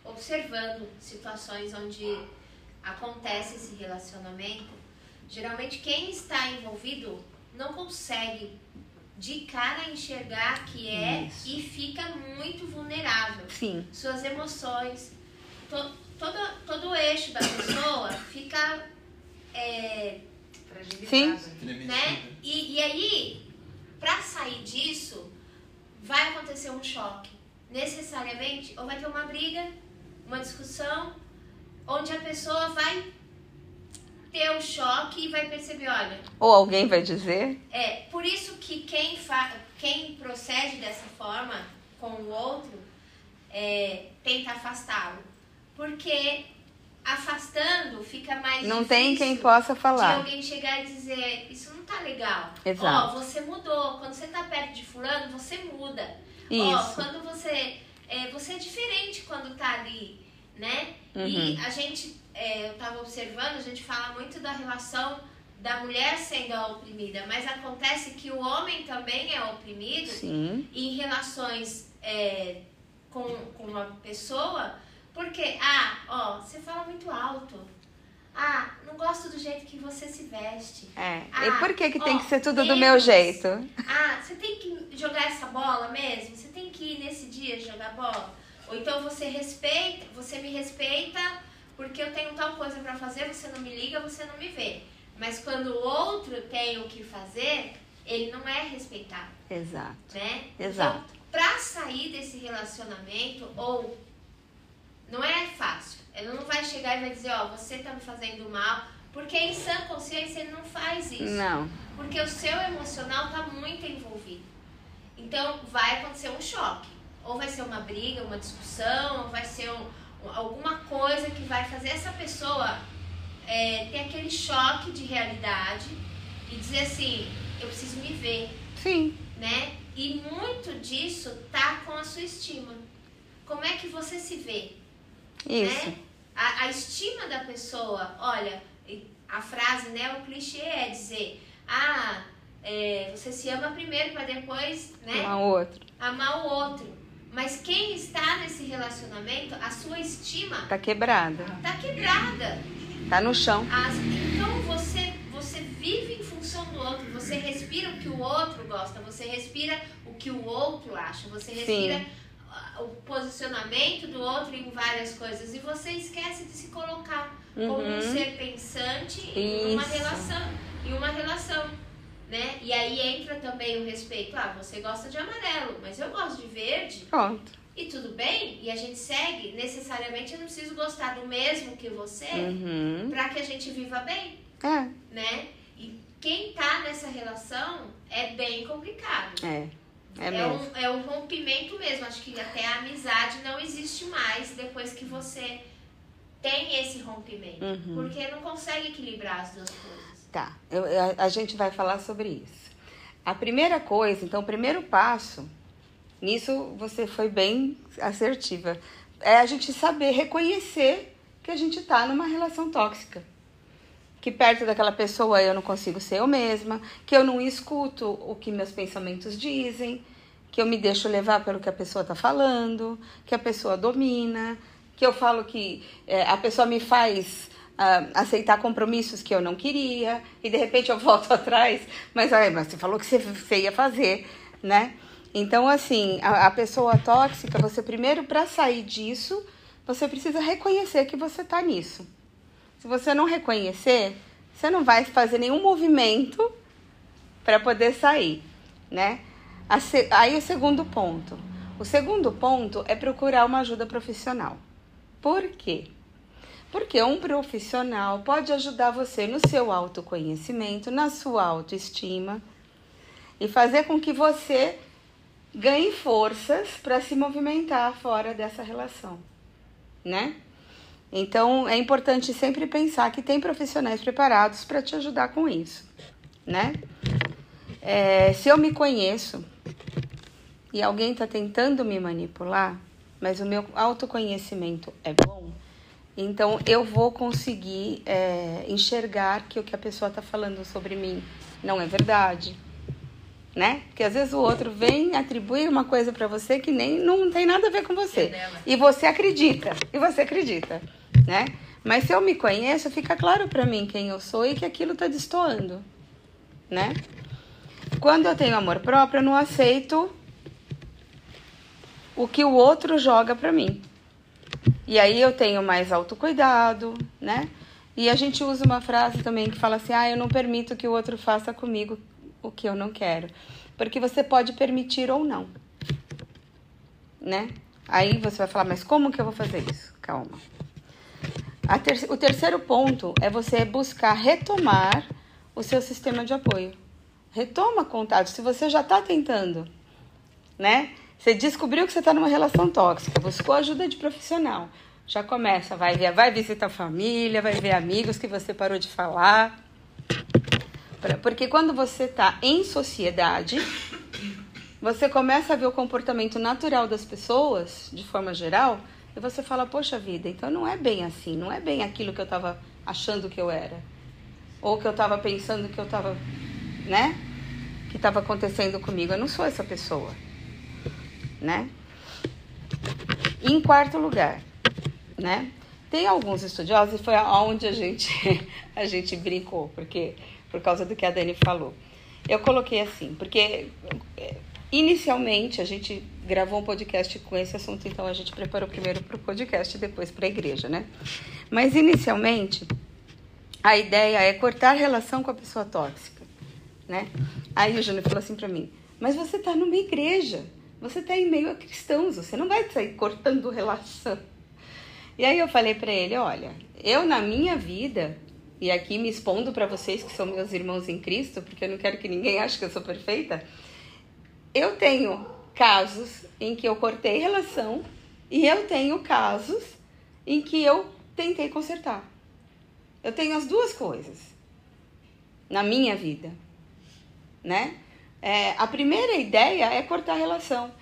observando situações onde acontece esse relacionamento, geralmente quem está envolvido não consegue de cara enxergar que é Isso. e fica muito vulnerável. Sim. Suas emoções. to, todo, todo o eixo da pessoa fica. É, Sim. né? E, e aí, pra sair disso, vai acontecer um choque. Necessariamente, ou vai ter uma briga, uma discussão, onde a pessoa vai ter o choque e vai perceber, olha, Ou alguém vai dizer? é por isso que quem, fa quem procede dessa forma com o outro é, tenta afastá-lo. Porque afastando fica mais Não tem quem possa de falar. alguém chegar e dizer, isso não tá legal. Exato. Ó, você mudou. Quando você tá perto de fulano, você muda. Ó, quando você. É, você é diferente quando tá ali, né? Uhum. E a gente, é, eu tava observando, a gente fala muito da relação da mulher sendo a oprimida, mas acontece que o homem também é oprimido Sim. em relações é, com, com uma pessoa, porque, ah, ó, você fala muito alto. Ah, não gosto do jeito que você se veste. É. Ah, e por que, que tem ó, que ser tudo do meu jeito? Ah, você tem que jogar essa bola mesmo? Você tem que ir nesse dia jogar bola? Ou então você respeita, você me respeita porque eu tenho tal coisa pra fazer, você não me liga, você não me vê. Mas quando o outro tem o que fazer, ele não é respeitado, Exato. né? Exato. Então, pra sair desse relacionamento, ou não é fácil. Ele não vai chegar e vai dizer, ó, você tá me fazendo mal, porque em sã consciência ele não faz isso. Não. Porque o seu emocional tá muito envolvido. Então vai acontecer um choque. Ou vai ser uma briga, uma discussão, ou vai ser um- um- alguma coisa que vai fazer essa pessoa é, ter aquele choque de realidade e dizer assim, eu preciso me ver, Sim. né? E muito disso tá com a sua estima. Como é que você se vê? Isso. né? A, a estima da pessoa, olha, a frase, né, o clichê é dizer, ah, é, você se ama primeiro para depois, né, Um ao outro. amar o outro. Mas quem está nesse relacionamento, a sua estima Tá quebrada. tá quebrada. Tá no chão. As- então você, você vive em função do outro, você respira o que o outro gosta, você respira o que o outro acha, você respira ah, o posicionamento do outro em várias coisas e você esquece de se colocar como um Uhum. ser pensante em uma relação, em uma relação, né? E aí entra também o respeito. Ah, você gosta de amarelo, mas eu gosto de verde. Pronto. E tudo bem? E a gente segue. Necessariamente eu não preciso gostar do mesmo que você Uhum. para que a gente viva bem, É. né? E quem tá nessa relação é bem complicado. É. É É, um, é um rompimento mesmo. Acho que até a amizade não existe mais depois que você tem esse rompimento. Uhum. Porque não consegue equilibrar as duas coisas. Tá, eu- a, a gente vai falar sobre isso. A primeira coisa, então, o primeiro passo, nisso você foi bem assertiva, é a gente saber reconhecer que a gente tá numa relação tóxica. Que perto daquela pessoa eu não consigo ser eu mesma, que eu não escuto o que meus pensamentos dizem, que eu me deixo levar pelo que a pessoa tá falando, que a pessoa domina, que eu falo que é, a pessoa me faz ah, aceitar compromissos que eu não queria e de repente eu volto atrás, mas, mas você falou que você, você ia fazer, né? Então, assim, a, a pessoa tóxica, você primeiro, para sair disso, você precisa reconhecer que você tá nisso. Se você não reconhecer, você não vai fazer nenhum movimento para poder sair, né? Aí o segundo ponto. O segundo ponto é procurar uma ajuda profissional. Por quê? Porque um profissional pode ajudar você no seu autoconhecimento, na sua autoestima e fazer com que você ganhe forças para se movimentar fora dessa relação, né? Então é importante sempre pensar que tem profissionais preparados para te ajudar com isso, né? É, se eu me conheço e alguém está tentando me manipular, mas o meu autoconhecimento é bom, então eu vou conseguir é, enxergar que o que a pessoa está falando sobre mim não é verdade, né? Porque às vezes o outro vem atribuir uma coisa para você que nem não tem nada a ver com você. E você acredita, e você acredita, né? Mas se eu me conheço, fica claro para mim quem eu sou e que aquilo está destoando, né? Quando eu tenho amor próprio, eu não aceito o que o outro joga para mim. E aí eu tenho mais autocuidado, né? E a gente usa uma frase também que fala assim: ah, eu não permito que o outro faça comigo o que eu não quero. Porque você pode permitir ou não. Né? Aí você vai falar, mas como que eu vou fazer isso? Calma. Ter o terceiro ponto é você buscar retomar o seu sistema de apoio. Retoma contato. Se você já está tentando, né? Você descobriu que você está numa relação tóxica, buscou ajuda de profissional. Já começa, vai vai visitar família, vai ver amigos que você parou de falar. Porque quando você está em sociedade, você começa a ver o comportamento natural das pessoas, de forma geral, e você fala, poxa vida, então não é bem assim, não é bem aquilo que eu estava achando que eu era. Ou que eu estava pensando que eu estava, né? Que estava acontecendo comigo. Eu não sou essa pessoa, né? Em quarto lugar, né? Tem alguns estudiosos, e foi aonde a gente, a gente brincou, porque por causa do que a Dani falou. Eu coloquei assim, porque inicialmente a gente gravou um podcast com esse assunto, então a gente preparou primeiro para o podcast e depois para a igreja, né? Mas inicialmente a ideia é cortar relação com a pessoa tóxica, né? Aí o Júnior falou assim para mim: Mas você está numa igreja, você está em meio a cristãos, você não vai sair cortando relação. E aí eu falei para ele: Olha, eu na minha vida e aqui me expondo para vocês que são meus irmãos em Cristo, porque eu não quero que ninguém ache que eu sou perfeita. Eu tenho casos em que eu cortei relação e eu tenho casos em que eu tentei consertar. Eu tenho as duas coisas na minha vida, né? É, a primeira ideia é cortar relação.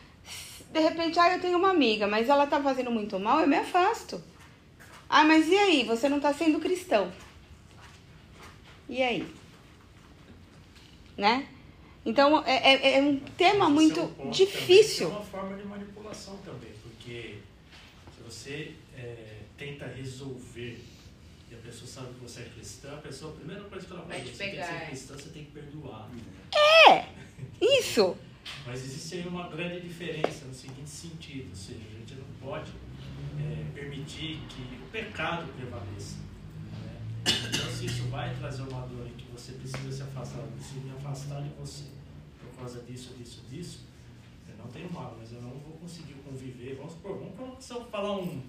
De repente, ah, eu tenho uma amiga, mas ela tá fazendo muito mal, eu me afasto. Ah, mas e aí? Você não tá sendo cristão. E aí? Né? Então, é, é, é um tema muito é um ponto difícil. É uma forma de manipulação também, porque se você é, tenta resolver e a pessoa sabe que você é cristã, a pessoa, a primeira coisa que ela Vai faz, te você tem que ser é. cristã, você tem que perdoar. É! Isso! Mas existe aí uma grande diferença no seguinte sentido, ou seja, a gente não pode é, permitir que o pecado prevaleça. Então, se isso vai trazer uma dor em que você precisa se afastar, eu preciso me afastar de você por causa disso, disso, disso, eu não tenho mal, mas eu não vou conseguir conviver. Vamos supor, vamos falar um,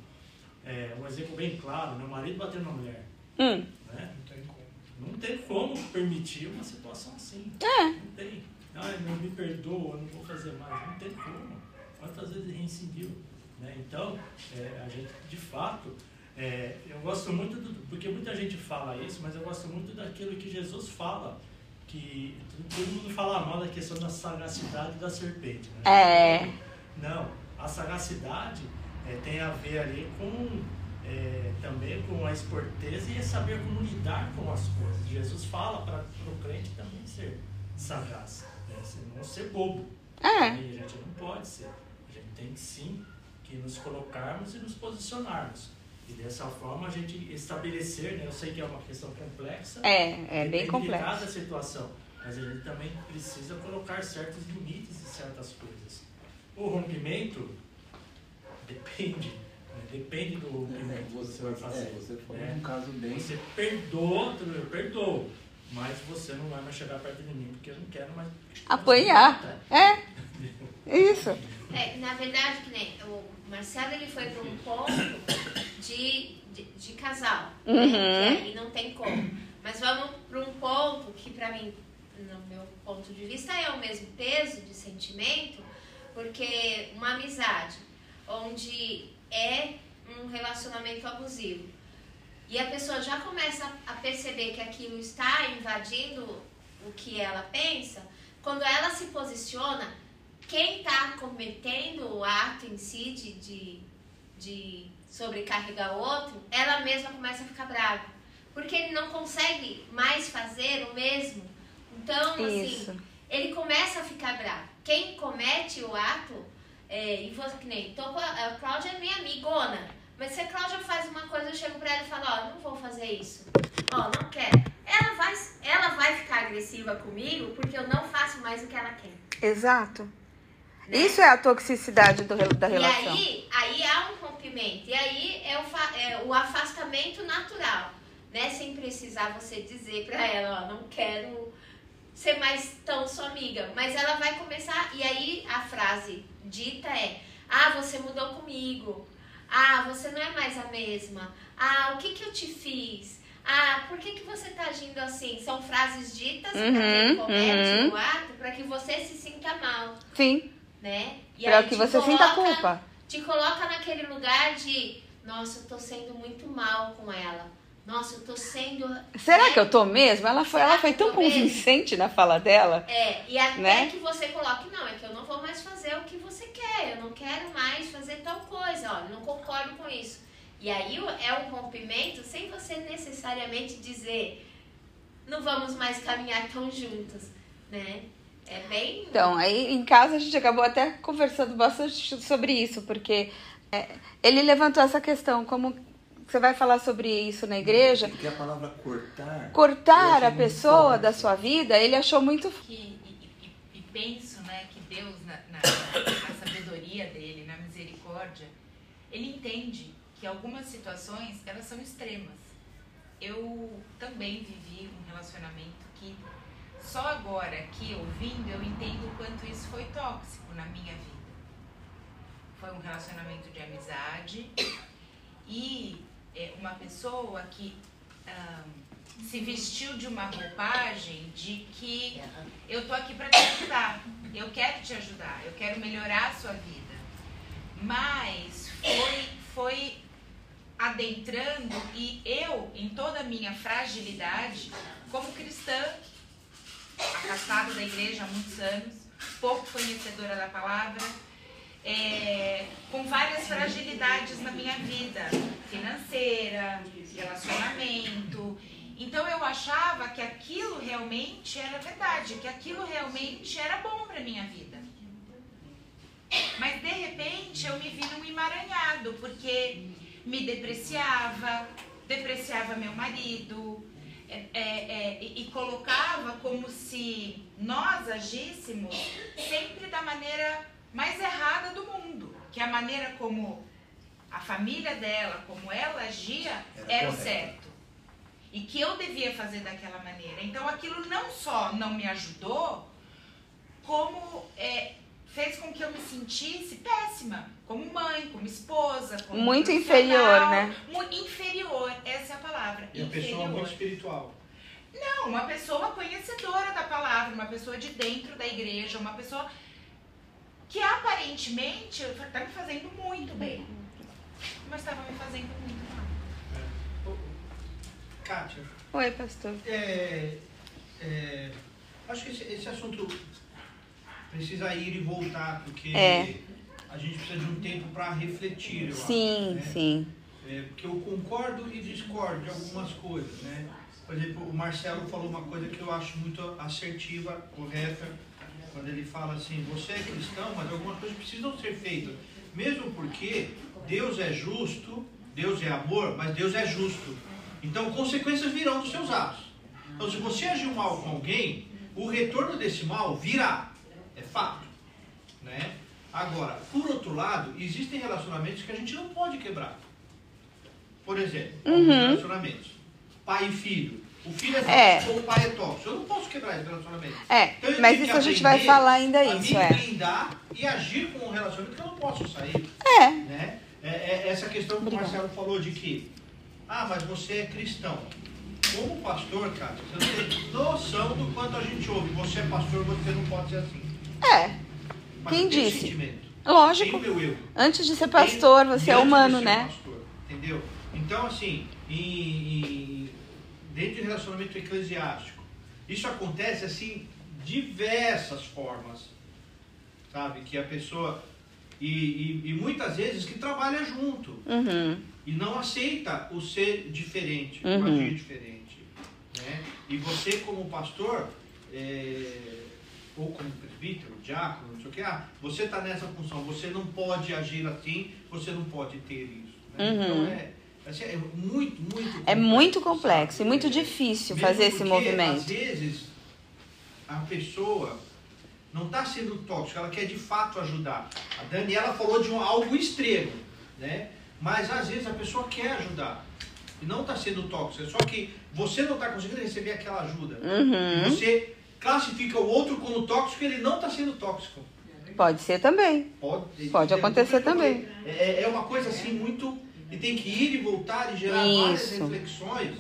é, um exemplo bem claro, meu marido batendo na mulher, Hum, né? Não tem como. Não tem como permitir uma situação assim. é. Não tem. Ai, não me perdoa, eu não vou fazer mais. Não tem como. Quantas vezes reincidiu? Né? Então, é, a gente, de fato, é, eu gosto muito, do, porque muita gente fala isso, mas eu gosto muito daquilo que Jesus fala, que todo mundo fala mal da questão da sagacidade da serpente. Né? É. Não, a sagacidade é, tem a ver ali com é, também com a esperteza e é saber como lidar com as coisas. Jesus fala para o crente também ser sagaz, né? Não ser bobo. É. E a gente não pode ser. A gente tem sim que nos colocarmos e nos posicionarmos. E dessa forma a gente estabelecer, né? eu sei que é uma questão complexa, É, é bem complexo. cada situação. Mas a gente também precisa colocar certos limites em certas coisas. O rompimento depende. né? Depende do rompimento que você vai fazer. É, você falou né? um caso bem. Você perdoa, eu perdoo. Mas você não vai mais chegar perto de mim porque eu não quero mais. Apanhar. É. Isso. É, na verdade, que nem o Marcelo ele foi para um ponto de, de, de casal, Uhum. né? Que aí não tem como. Mas vamos para um ponto que para mim, no meu ponto de vista, é o mesmo peso de sentimento, porque uma amizade onde é um relacionamento abusivo e a pessoa já começa a perceber que aquilo está invadindo o que ela pensa, quando ela se posiciona, quem está cometendo o ato em si de, de, de sobrecarregar o outro, ela mesma começa a ficar brava. Porque ele não consegue mais fazer o mesmo. Então, assim, Isso. ele começa a ficar bravo. Quem comete o ato, é, e você que nem, tô com a, a Cláudia é minha amigona, mas se a Cláudia faz uma coisa, eu chego pra ela e falo, ó, não vou fazer isso. Ó, não quero. Ela vai, ela vai ficar agressiva comigo porque eu não faço mais o que ela quer. Exato. Isso é a toxicidade do, da relação. E aí, aí há um rompimento. E aí é o, é o afastamento natural, né? Sem precisar você dizer pra ela, ó, não quero ser mais tão sua amiga. Mas ela vai começar, e aí a frase dita é: Ah, você mudou comigo. Ah, você não é mais a mesma. Ah, o que que eu te fiz? Ah, por que, que você tá agindo assim? São frases ditas quem Uhum, comete uhum. o ato para que você se sinta mal, Sim, né? E para aí que você sinta coloca- culpa. te coloca naquele lugar de nossa, eu tô sendo muito mal com ela. Nossa, eu tô sendo. Será né? que eu tô mesmo? Ela foi, Será ela foi tão tô mesmo? convincente na fala dela. É, e até Né? que você coloque, não, é que eu não vou mais fazer o que você quer, eu não quero mais fazer tal coisa, ó, não concordo com isso. E aí é um rompimento sem você necessariamente dizer, não vamos mais caminhar tão juntos, né? É bem. Então, aí em casa a gente acabou até conversando bastante sobre isso, porque é, ele levantou essa questão, como você vai falar sobre isso na igreja, Porque a palavra cortar. cortar a pessoa forte. da sua vida, ele achou muito que, e, e- e penso né, que Deus, na, na- na sabedoria dele, na misericórdia, ele entende que algumas situações elas são extremas. Eu também vivi um relacionamento que só agora aqui ouvindo eu entendo o quanto isso foi tóxico na minha vida. Foi um relacionamento de amizade e é, uma pessoa que ahn, se vestiu de uma roupagem de que eu tô aqui para te ajudar, eu quero te ajudar, eu quero melhorar a sua vida. Mas foi, foi adentrando e eu, em toda a minha fragilidade, como cristã, afastada da igreja há muitos anos, pouco conhecedora da palavra, é, com várias fragilidades na minha vida, financeira, relacionamento. Então eu achava que aquilo realmente era verdade, que aquilo realmente era bom para minha vida. Mas de repente eu me vi num emaranhado, porque me depreciava, depreciava meu marido, é, é, é, e, colocava como se nós agíssemos sempre da maneira mais errada do mundo, que a maneira como a família dela, como ela agia, Era era o certo. E que eu devia fazer daquela maneira. Então aquilo não só não me ajudou, como é, fez com que eu me sentisse péssima, como mãe, como esposa, como Muito inferior, né? Mu- inferior, essa é a palavra. E a pessoa muito espiritual. Não, uma pessoa conhecedora da palavra, uma pessoa de dentro da igreja, uma pessoa que aparentemente está me fazendo muito bem, mas estava me fazendo muito mal. Kátia, Oi, pastor. é, é, acho que esse, esse assunto precisa ir e voltar, porque É. a gente precisa de um tempo para refletir, eu Sim, acho. né? sim. É, porque eu concordo e discordo de algumas coisas, né? Por exemplo, o Marcelo falou uma coisa que eu acho muito assertiva, correta, quando ele fala assim, você é cristão, mas algumas coisas precisam ser feitas. Mesmo porque Deus é justo, Deus é amor, mas Deus é justo. Então consequências virão dos seus atos. Então se você agir mal com alguém, o retorno desse mal virá. É fato. Né? Agora, por outro lado, existem relacionamentos que a gente não pode quebrar. Por exemplo, Uhum. relacionamentos. Pai e filho. O filho é É. tóxico ou o pai é tóxico. Eu não posso quebrar esse relacionamento. É, Então, mas isso a gente vai falar ainda a isso, me é. blindar e agir com um relacionamento que eu não posso sair. É, Né? É, é essa questão que o. Marcelo falou de que, ah, mas você é cristão. Como pastor, cara, você não tem noção do quanto a gente ouve. Você é pastor, você não pode ser assim. é. Mas Quem disse? sentimento. Lógico. Antes de ser pastor, você é humano, né? pastor, entendeu? Então, assim, em- em- dentro de relacionamento eclesiástico, isso acontece, assim, diversas formas, sabe? Que a pessoa... E, e- e muitas vezes que trabalha junto Uhum. e não aceita o ser diferente, o Uhum. agir diferente. Né? E você, como pastor, é, ou como presbítero, diácono, sei o que, ah, você está nessa função, você não pode agir assim, você não pode ter isso. Né? Uhum. Então é, assim, é muito, muito É muito complexo e sabe? muito É, difícil mesmo fazer esse movimento. Às vezes, a pessoa não está sendo tóxica, ela quer de fato ajudar. A Daniela falou de um, algo extremo, né? Mas às vezes a pessoa quer ajudar e não está sendo tóxica, só que você não está conseguindo receber aquela ajuda. Uhum. Você classifica o outro como tóxico e ele não está sendo tóxico. Pode ser também. Pode, Pode acontecer também. É, é uma coisa assim muito. E tem que ir e voltar e gerar várias Isso. reflexões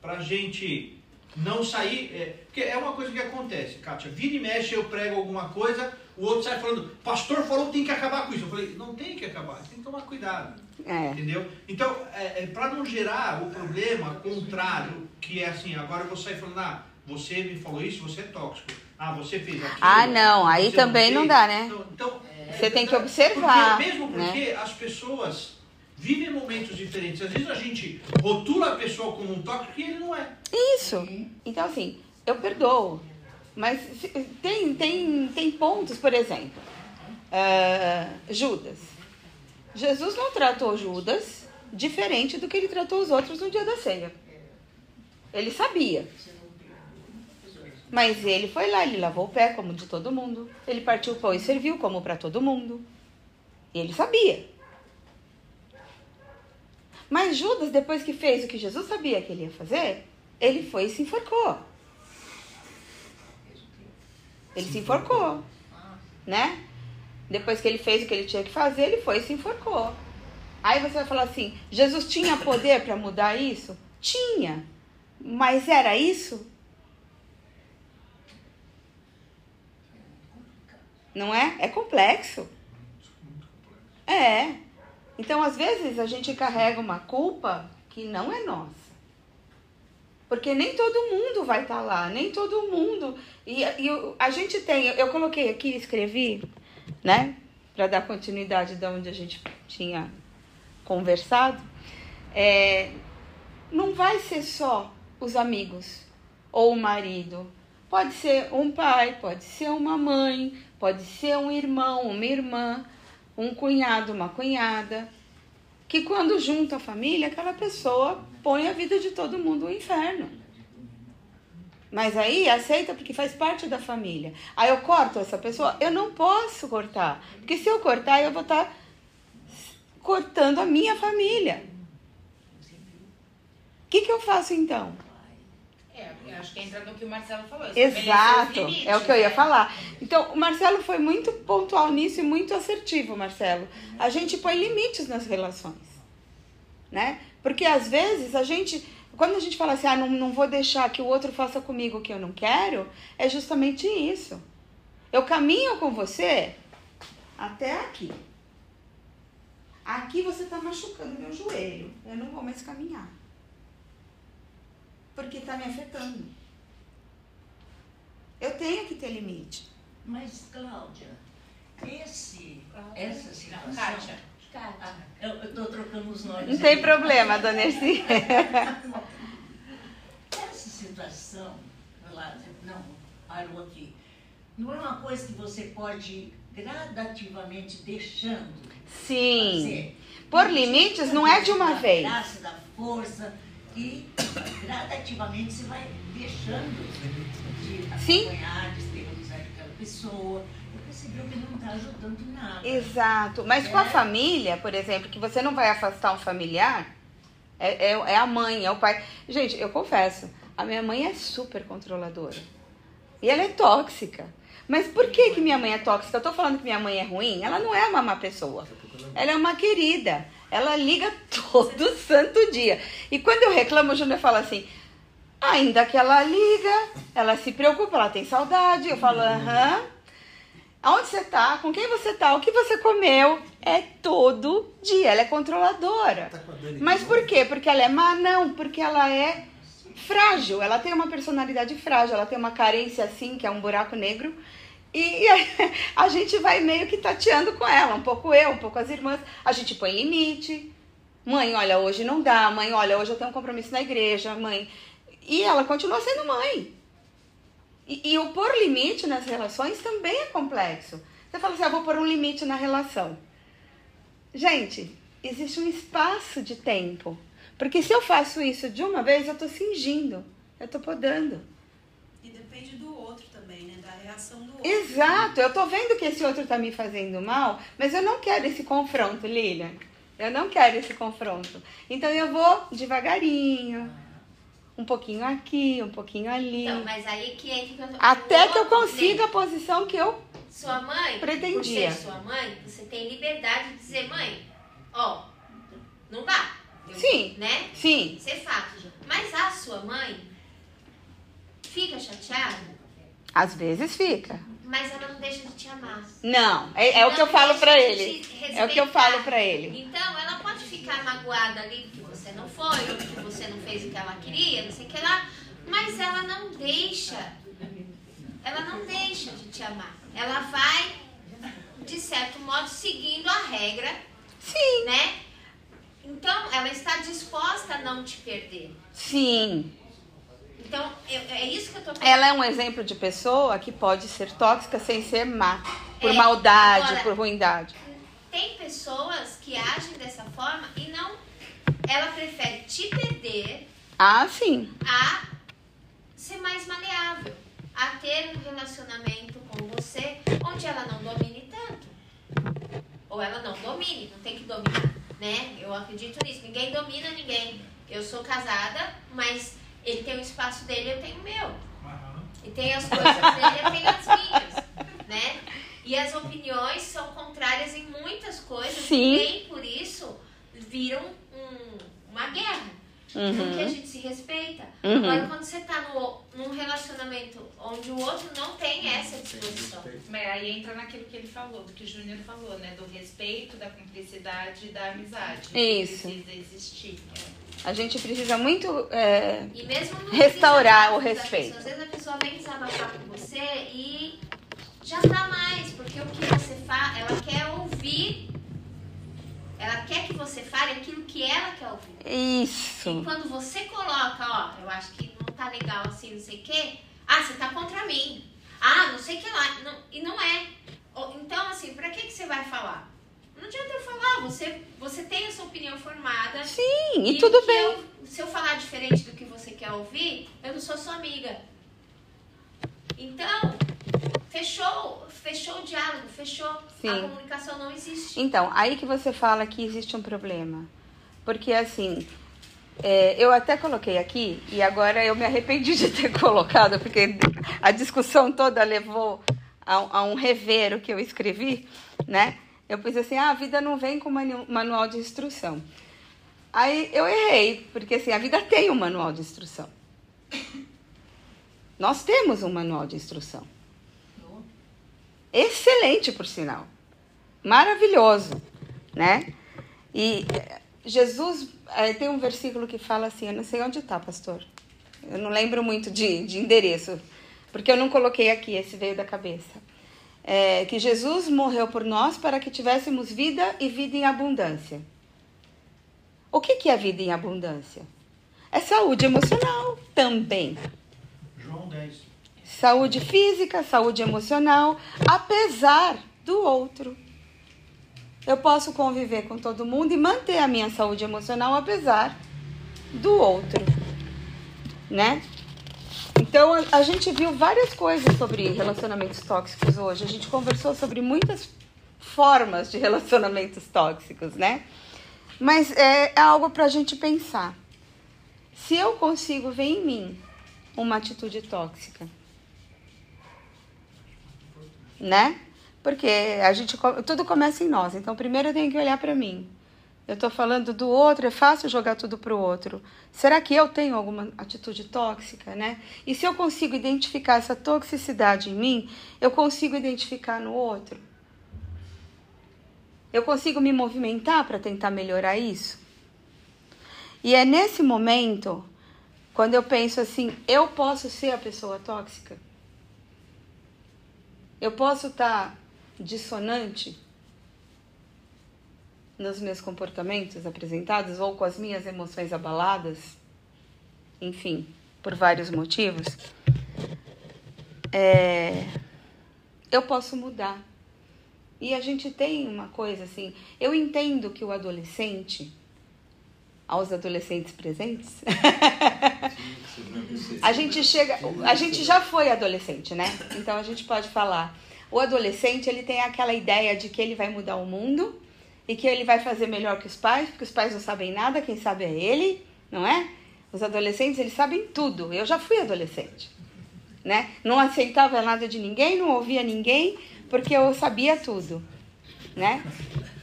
pra gente não sair. é, porque é uma coisa que acontece, Kátia. Vira e mexe, eu prego alguma coisa, o outro sai falando, pastor falou que tem que acabar com isso. Eu falei, não tem que acabar, tem que tomar cuidado. É. Entendeu? Então, é, é, para não gerar o problema contrário, que é assim, agora eu vou sair falando, ah, você me falou isso, você é tóxico. Ah, você fez aquilo. Ah, não, aí também não fez. dá, né? Então, então, Você tem que observar, Porque, mesmo né? porque as pessoas vivem momentos diferentes. Às vezes a gente rotula a pessoa como um tóxico e ele não é. Isso. Então, assim, eu perdoo. Mas tem, tem, tem pontos, por exemplo, ah, Judas. Jesus não tratou Judas diferente do que ele tratou os outros no dia da ceia. Ele sabia. Mas ele foi lá, ele lavou o pé como de todo mundo. Ele partiu o pão e serviu como para todo mundo. Ele sabia. Mas Judas, depois que fez o que Jesus sabia que ele ia fazer, ele foi e se enforcou. Ele se enforcou, né? Depois que ele fez o que ele tinha que fazer, ele foi e se enforcou. Aí você vai falar assim: Jesus tinha poder para mudar isso? Tinha. Mas era isso? Não é? É complexo. É. Então, às vezes, a gente carrega uma culpa que não é nossa. Porque nem todo mundo vai estar lá, nem todo mundo. E, e a gente tem, eu coloquei aqui, escrevi, né? Para dar continuidade de onde a gente tinha conversado. É, não vai ser só os amigos ou o marido. Pode ser um pai, pode ser uma mãe, pode ser um irmão, uma irmã, um cunhado, uma cunhada. Que quando junta a família, aquela pessoa põe a vida de todo mundo no inferno. Mas aí aceita porque faz parte da família. Aí eu corto essa pessoa? Eu não posso cortar. Porque se eu cortar, eu vou estar cortando a minha família. O que, que eu faço então? É, acho que entra no que o Marcelo falou. Exato, limites, é o que eu ia né? falar. Então, o Marcelo foi muito pontual nisso e muito assertivo, Marcelo. A gente põe limites nas relações, né? Porque às vezes a gente, quando a gente fala assim, ah, não, não vou deixar que o outro faça comigo o que eu não quero, é justamente isso. Eu caminho com você até aqui. Aqui você está machucando meu joelho. Eu não vou mais caminhar. Porque está me afetando. Eu tenho que ter limite. Mas, Cláudia, esse, essa situação. Kátia. Ah, eu estou trocando os nomes. Não tem problema, dona Erci. Essa situação, lá, não, parou aqui. Não é uma coisa que você pode ir gradativamente deixando Sim. fazer. Por limites não é de uma Da vez. graça, da força e gradativamente você vai deixando de acompanhar, de ter amizade com aquela pessoa. Eu percebi que não está ajudando nada. Exato. Mas com a família, por exemplo, que você não vai afastar um familiar, é, é, é a mãe, é o pai. Gente, eu confesso, a minha mãe é super controladora. E ela é tóxica. Mas por que, que minha mãe é tóxica? Eu tô falando que minha mãe é ruim? Ela não é uma má pessoa. Ela é uma querida. Ela liga todo santo dia. E quando eu reclamo, o Júnior fala assim: ainda que ela liga, ela se preocupa, ela tem saudade. Eu falo, aham. Aonde você tá? Com quem você tá? O que você comeu? É todo dia. Ela é controladora. Mas por quê? Porque ela é má? Não, porque ela é frágil. Ela tem uma personalidade frágil. Ela tem uma carência assim, que é um buraco negro. E a gente vai meio que tateando com ela. Um pouco eu, um pouco as irmãs. A gente põe limite. Mãe, olha, hoje não dá. Mãe, olha, hoje eu tenho um compromisso na igreja. Mãe. E ela continua sendo mãe. E, e o pôr limite nas relações também é complexo. Você fala assim, ah, vou pôr um limite na relação. Gente, existe um espaço de tempo. Porque se eu faço isso de uma vez, eu tô fingindo. Eu tô podando. E depende do outro também, né? Da reação do outro. Exato, eu tô vendo que esse outro tá me fazendo mal, mas eu não quero esse confronto, Lilian. Eu não quero esse confronto. Então eu vou devagarinho. Um pouquinho aqui, um pouquinho ali. Então, mas aí que entra... Até que eu consiga a posição que eu. Sua mãe, Pretendia. por ser sua mãe, você tem liberdade de dizer, mãe, ó, não dá. Eu- Sim. Né? Sim. Isso é fato. Mas a sua mãe fica chateada, Às vezes fica. mas ela não deixa de te amar. Não, é, é o que eu falo de ele. É o que eu falo pra ele. Então, ela pode ficar magoada ali porque você não foi, ou porque você não fez o que ela queria, não sei o que lá, mas ela não deixa, ela não deixa de te amar. Ela vai, de certo modo, seguindo a regra, Sim. né? Então, ela está disposta a não te perder. Sim. Então, eu- é isso que eu tô falando. Ela é um exemplo de pessoa que pode ser tóxica sem ser má. Por É, maldade, agora- por ruindade. Tem pessoas que agem dessa forma e não. Ela prefere te perder Ah, sim. a ser mais maleável, a ter um relacionamento com você onde ela não domine tanto. Ou ela não domine, não tem que dominar, né? Eu acredito nisso. Ninguém domina ninguém. Eu sou casada, mas ele tem o espaço dele, eu tenho o meu. Aham. E tem as coisas dele, eu tenho as minhas, né? E as opiniões são contrárias em muitas coisas Sim. e nem por isso viram um- uma guerra. Uhum. Porque a gente se respeita. Uhum. Agora, quando você tá no, num relacionamento onde o outro não tem essa disposição. Mas aí entra naquilo que ele falou, do que o Júnior falou, né? Do respeito, da cumplicidade e da amizade. Isso. Precisa existir. A gente precisa muito. é, E Restaurar o respeito. pessoa, Às vezes a pessoa vem desabafar com você e já dá mais, porque o que você faz, ela quer ouvir, ela quer que você fale aquilo que ela quer ouvir. E Isso. quando você coloca, ó, eu acho que não tá legal assim, não sei o quê, ah, você tá contra mim. Ah, não sei o que lá. Não, e não é. Então, assim, pra que, que você vai falar? Não adianta eu falar, você, você tem a sua opinião formada. Sim, e tudo que bem. eu- se eu falar diferente do que você quer ouvir, eu não sou sua amiga. Então, fechou, fechou o diálogo, fechou. A Sim. comunicação não existe. Então, aí que você fala que existe um problema. Porque assim, é, eu até coloquei aqui e agora eu me arrependi de ter colocado, porque a discussão toda levou a, a um rever o que eu escrevi, né? Eu pus assim, ah, a vida não vem com manu- manual de instrução. Aí eu errei, porque assim, a vida tem um manual de instrução. Nós temos um manual de instrução. Excelente, por sinal. Maravilhoso, né? E eh, Jesus, eh, tem um versículo que fala assim, eu não sei onde está, pastor. Eu não lembro muito de, de endereço, porque eu não coloquei aqui, esse veio da cabeça. É, que Jesus morreu por nós para que tivéssemos vida e vida em abundância. O que, que é vida em abundância? É saúde emocional também. João 10. Saúde física, saúde emocional, apesar do outro. Eu posso conviver com todo mundo e manter a minha saúde emocional apesar do outro, né? Então a, a gente viu várias coisas sobre relacionamentos tóxicos hoje. A gente conversou sobre muitas formas de relacionamentos tóxicos, né? Mas é, é algo para a gente pensar. Se eu consigo ver em mim uma atitude tóxica, né? Porque a gente tudo começa em nós. Então, primeiro eu tenho que olhar para mim. Eu estou falando do outro, é fácil jogar tudo para o outro. Será que eu tenho alguma atitude tóxica, né? E se eu consigo identificar essa toxicidade em mim, eu consigo identificar no outro. Eu consigo me movimentar para tentar melhorar isso. E é nesse momento, quando eu penso assim, eu posso ser a pessoa tóxica? Eu posso estar dissonante nos meus comportamentos apresentados ou com as minhas emoções abaladas? Enfim, por vários motivos. É, eu posso mudar. E a gente tem uma coisa assim, eu entendo que o adolescente, aos adolescentes presentes, a gente chega, a gente já foi adolescente, né? Então a gente pode falar, o adolescente ele tem aquela ideia de que ele vai mudar o mundo e que ele vai fazer melhor que os pais, porque os pais não sabem nada, quem sabe é ele, não é? Os adolescentes, eles sabem tudo. Eu já fui adolescente, né? Não aceitava nada de ninguém, não ouvia ninguém, porque eu sabia tudo, né?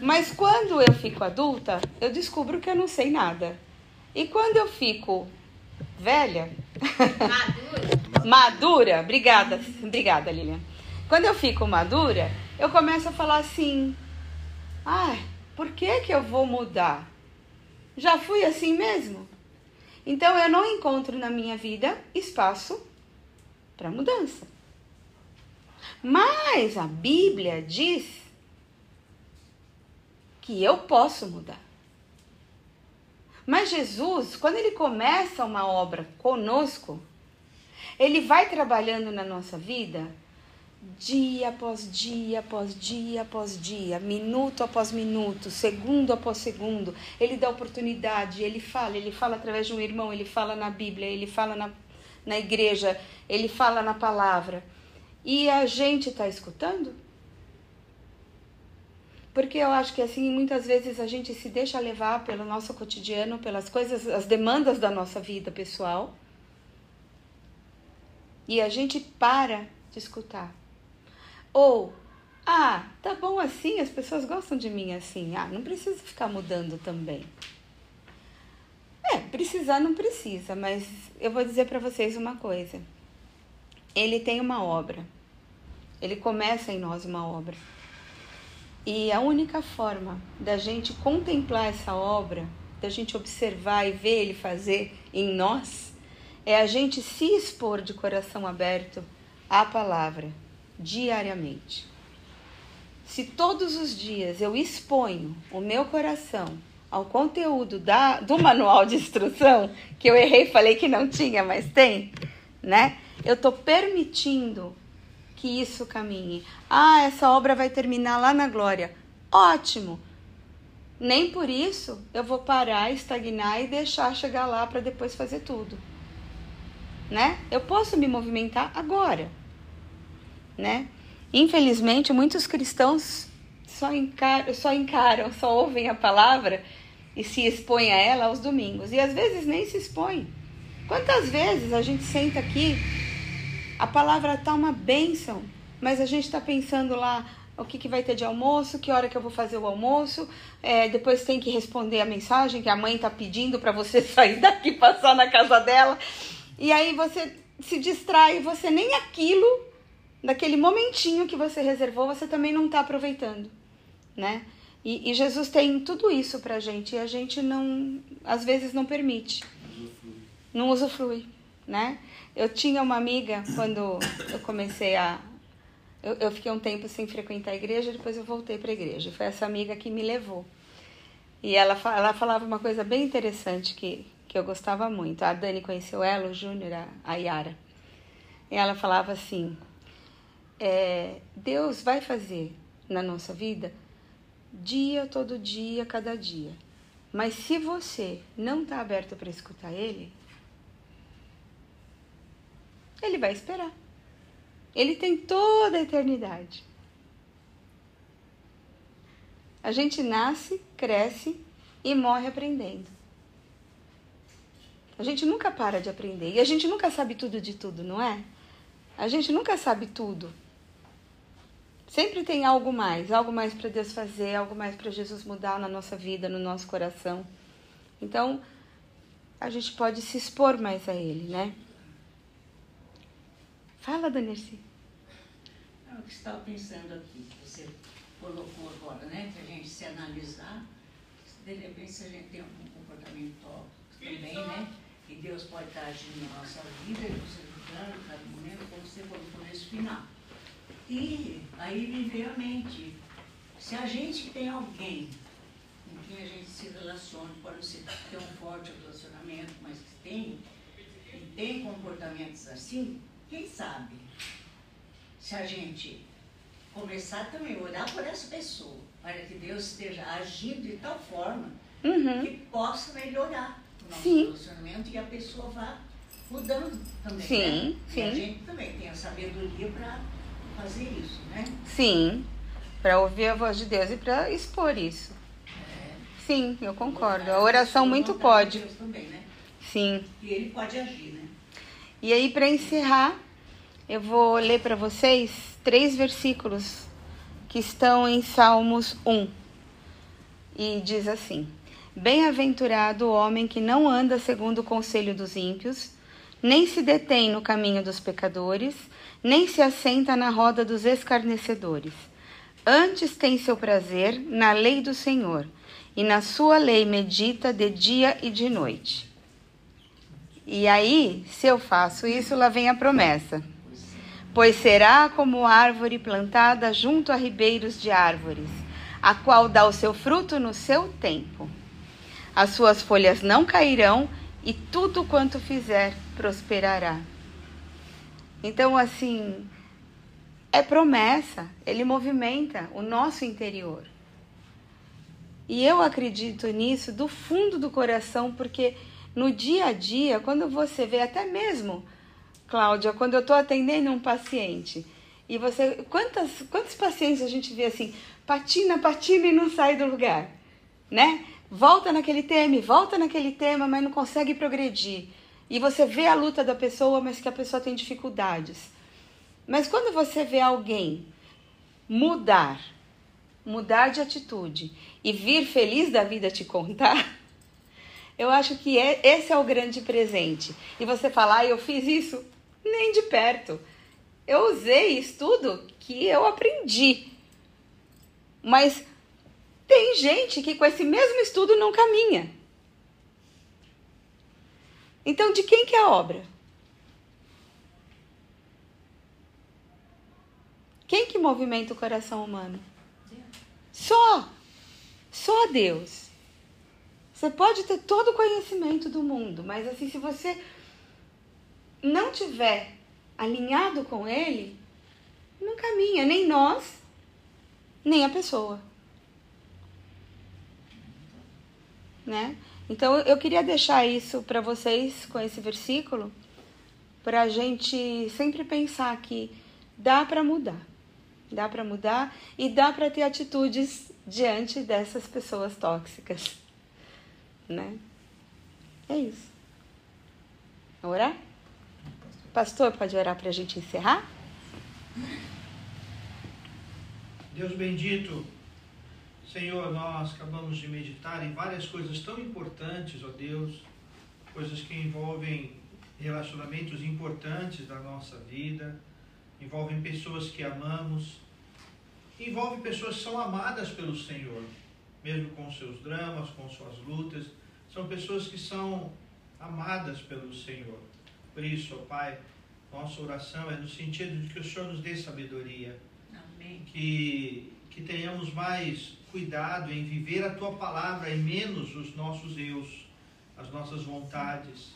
Mas quando eu fico adulta, eu descubro que eu não sei nada. E quando eu fico velha, Madura. madura, obrigada, obrigada, Lilian. Quando eu fico madura, eu começo a falar assim: ai, por que que eu vou mudar? Já fui assim mesmo. Então eu não encontro na minha vida espaço para mudança. Mas a Bíblia diz que eu posso mudar. Mas Jesus, quando ele começa uma obra conosco, ele vai trabalhando na nossa vida dia após dia, após dia, após dia, minuto após minuto, segundo após segundo. Ele dá oportunidade, ele fala, ele fala através de um irmão, ele fala na Bíblia, ele fala na, na igreja, ele fala na palavra. E a gente está escutando? Porque eu acho que assim, muitas vezes a gente se deixa levar pelo nosso cotidiano, pelas coisas, as demandas da nossa vida pessoal. E a gente para de escutar. Ou, ah, tá bom assim, as pessoas gostam de mim assim. Ah, não preciso ficar mudando também. É, precisar não precisa, mas eu vou dizer para vocês uma coisa. Ele tem uma obra. Ele começa em nós uma obra. E a única forma da gente contemplar essa obra, da gente observar e ver ele fazer em nós, é a gente se expor de coração aberto à palavra diariamente. Se todos os dias eu exponho o meu coração ao conteúdo da, do manual de instrução, que eu errei e falei que não tinha, mas tem, né? Eu estou permitindo que isso caminhe. Ah, essa obra vai terminar lá na glória. Ótimo! Nem por isso eu vou parar, estagnar e deixar chegar lá para depois fazer tudo. Né? Eu posso me movimentar agora né? Infelizmente, muitos cristãos só encaram, só encaram, só ouvem a palavra e se expõem a ela aos domingos. E às vezes nem se expõem. Quantas vezes a gente senta aqui, a palavra está uma bênção, mas a gente está pensando lá o que, que vai ter de almoço, que hora que eu vou fazer o almoço, é, depois tem que responder a mensagem que a mãe está pedindo para você sair daqui passar na casa dela. E aí você se distrai, você nem aquilo daquele momentinho que você reservou, você também não está aproveitando, né? E, e, Jesus tem tudo isso pra gente e a gente não, às vezes não permite, não usufrui, né? Eu tinha uma amiga quando eu comecei a, eu, eu fiquei um tempo sem frequentar a igreja, depois eu voltei para a igreja. Foi essa amiga que me levou. E ela, ela falava uma coisa bem interessante que, que eu gostava muito. A Dani conheceu ela, o Júnior, a, a Yara. E ela falava assim: é, Deus vai fazer na nossa vida dia, todo dia, cada dia. Mas se você não está aberto para escutar Ele, Ele vai esperar. Ele tem toda a eternidade. A gente nasce, cresce e morre aprendendo. A gente nunca para de aprender. E a gente nunca sabe tudo de tudo, não é? A gente nunca sabe tudo. Sempre tem algo mais, algo mais para Deus fazer, algo mais para Jesus mudar na nossa vida, no nosso coração. Então, a gente pode se expor mais a Ele, né? Fala, Danirci. Eu estava pensando aqui, que você colocou agora, né? Que a gente se analisar, de repente se a gente tem algum comportamento tóxico também, né? E Deus pode estar agindo na nossa vida, nos ajudando, cada momento, como você colocou nesse final. E aí me veio à mente, se a gente tem alguém com quem a gente se relaciona, pode ser ter um forte relacionamento, mas que tem, e tem comportamentos assim, quem sabe? Se a gente começar também a orar por essa pessoa, para que Deus esteja agindo de tal forma Uhum. que possa melhorar o nosso Sim. relacionamento e a pessoa vá mudando também. Sim, né? E a sim. gente também tem a sabedoria para fazer isso, né? Sim, para ouvir a voz de Deus e para expor isso, Sim, eu concordo. A oração muito pode. Deus também, né? Sim. E ele pode agir, né? E aí, para encerrar, eu vou ler para vocês três versículos que estão em Salmos 1. E diz assim: Bem-aventurado o homem que não anda segundo o conselho dos ímpios, nem se detém no caminho dos pecadores, nem se assenta na roda dos escarnecedores. Antes tem seu prazer na lei do Senhor, e na sua lei medita de dia e de noite. E aí, se eu faço isso, lá vem a promessa. Pois será como árvore plantada junto a ribeiros de árvores, a qual dá o seu fruto no seu tempo. As suas folhas não cairão, e tudo quanto fizer prosperará. Então, assim, é promessa, ele movimenta o nosso interior. E eu acredito nisso do fundo do coração, porque no dia a dia, quando você vê, até mesmo, Cláudia, quando eu estou atendendo um paciente, e você. Quantas, quantos pacientes a gente vê assim, patina, patina e não sai do lugar? Né? Volta naquele tema, volta naquele tema, mas não consegue progredir. E você vê a luta da pessoa, mas que a pessoa tem dificuldades. Mas quando você vê alguém mudar, mudar de atitude e vir feliz da vida te contar, eu acho que é, esse é o grande presente. E você falar, ah, eu fiz isso nem de perto. Eu usei estudo que eu aprendi. Mas tem gente que com esse mesmo estudo não caminha. Então, de quem que é a obra? Quem que movimenta o coração humano? Só. Só Deus. Você pode ter todo o conhecimento do mundo, mas assim, se você não tiver alinhado com ele, não caminha, nem nós, nem a pessoa. Né? Então eu queria deixar isso para vocês com esse versículo, para a gente sempre pensar que dá para mudar. Dá para mudar e dá para ter atitudes diante dessas pessoas tóxicas. Né? É isso. Orar? Pastor, pode orar para a gente encerrar? Deus bendito, Senhor, nós acabamos de meditar em várias coisas tão importantes, ó Deus, coisas que envolvem relacionamentos importantes da nossa vida, envolvem pessoas que amamos, envolve pessoas que são amadas pelo Senhor, mesmo com seus dramas, com suas lutas, são pessoas que são amadas pelo Senhor. Por isso, ó Pai, nossa oração é no sentido de que o Senhor nos dê sabedoria, Amém. que, que tenhamos mais cuidado em viver a Tua palavra e menos os nossos eus, as nossas vontades.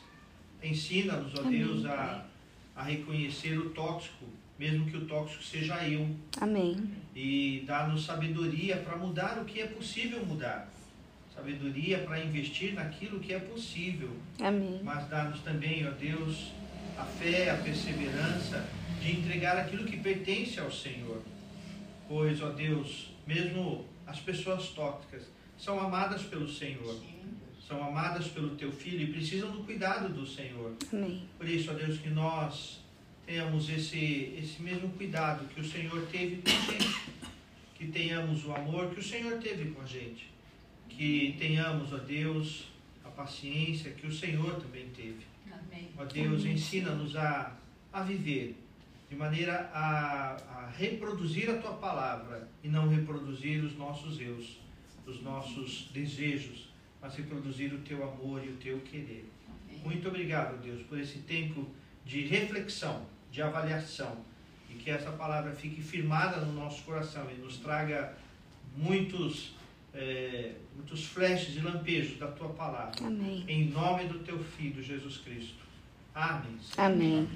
Ensina-nos, ó Amém. Deus, a, a reconhecer o tóxico, mesmo que o tóxico seja eu. Amém. E dá-nos sabedoria para mudar o que é possível mudar. Sabedoria para investir naquilo que é possível. Amém. Mas dá-nos também, ó Deus, a fé, a perseverança de entregar aquilo que pertence ao Senhor. Pois, ó Deus, mesmo as pessoas tóxicas são amadas pelo Senhor, são amadas pelo Teu Filho e precisam do cuidado do Senhor. Amém. Por isso, ó Deus, que nós tenhamos esse, esse mesmo cuidado que o Senhor teve com a gente, que tenhamos o amor que o Senhor teve com a gente, que tenhamos, ó Deus, a paciência que o Senhor também teve. Amém. Ó Deus, ensina-nos a, a viver de maneira a, a reproduzir a tua palavra e não reproduzir os nossos eus, os nossos desejos, mas reproduzir o teu amor e o teu querer. Amém. Muito obrigado, Deus, por esse tempo de reflexão, de avaliação e que essa palavra fique firmada no nosso coração e nos traga muitos, eh, muitos flashes e lampejos da tua palavra. Amém. Em nome do teu Filho Jesus Cristo. Amém. Amém.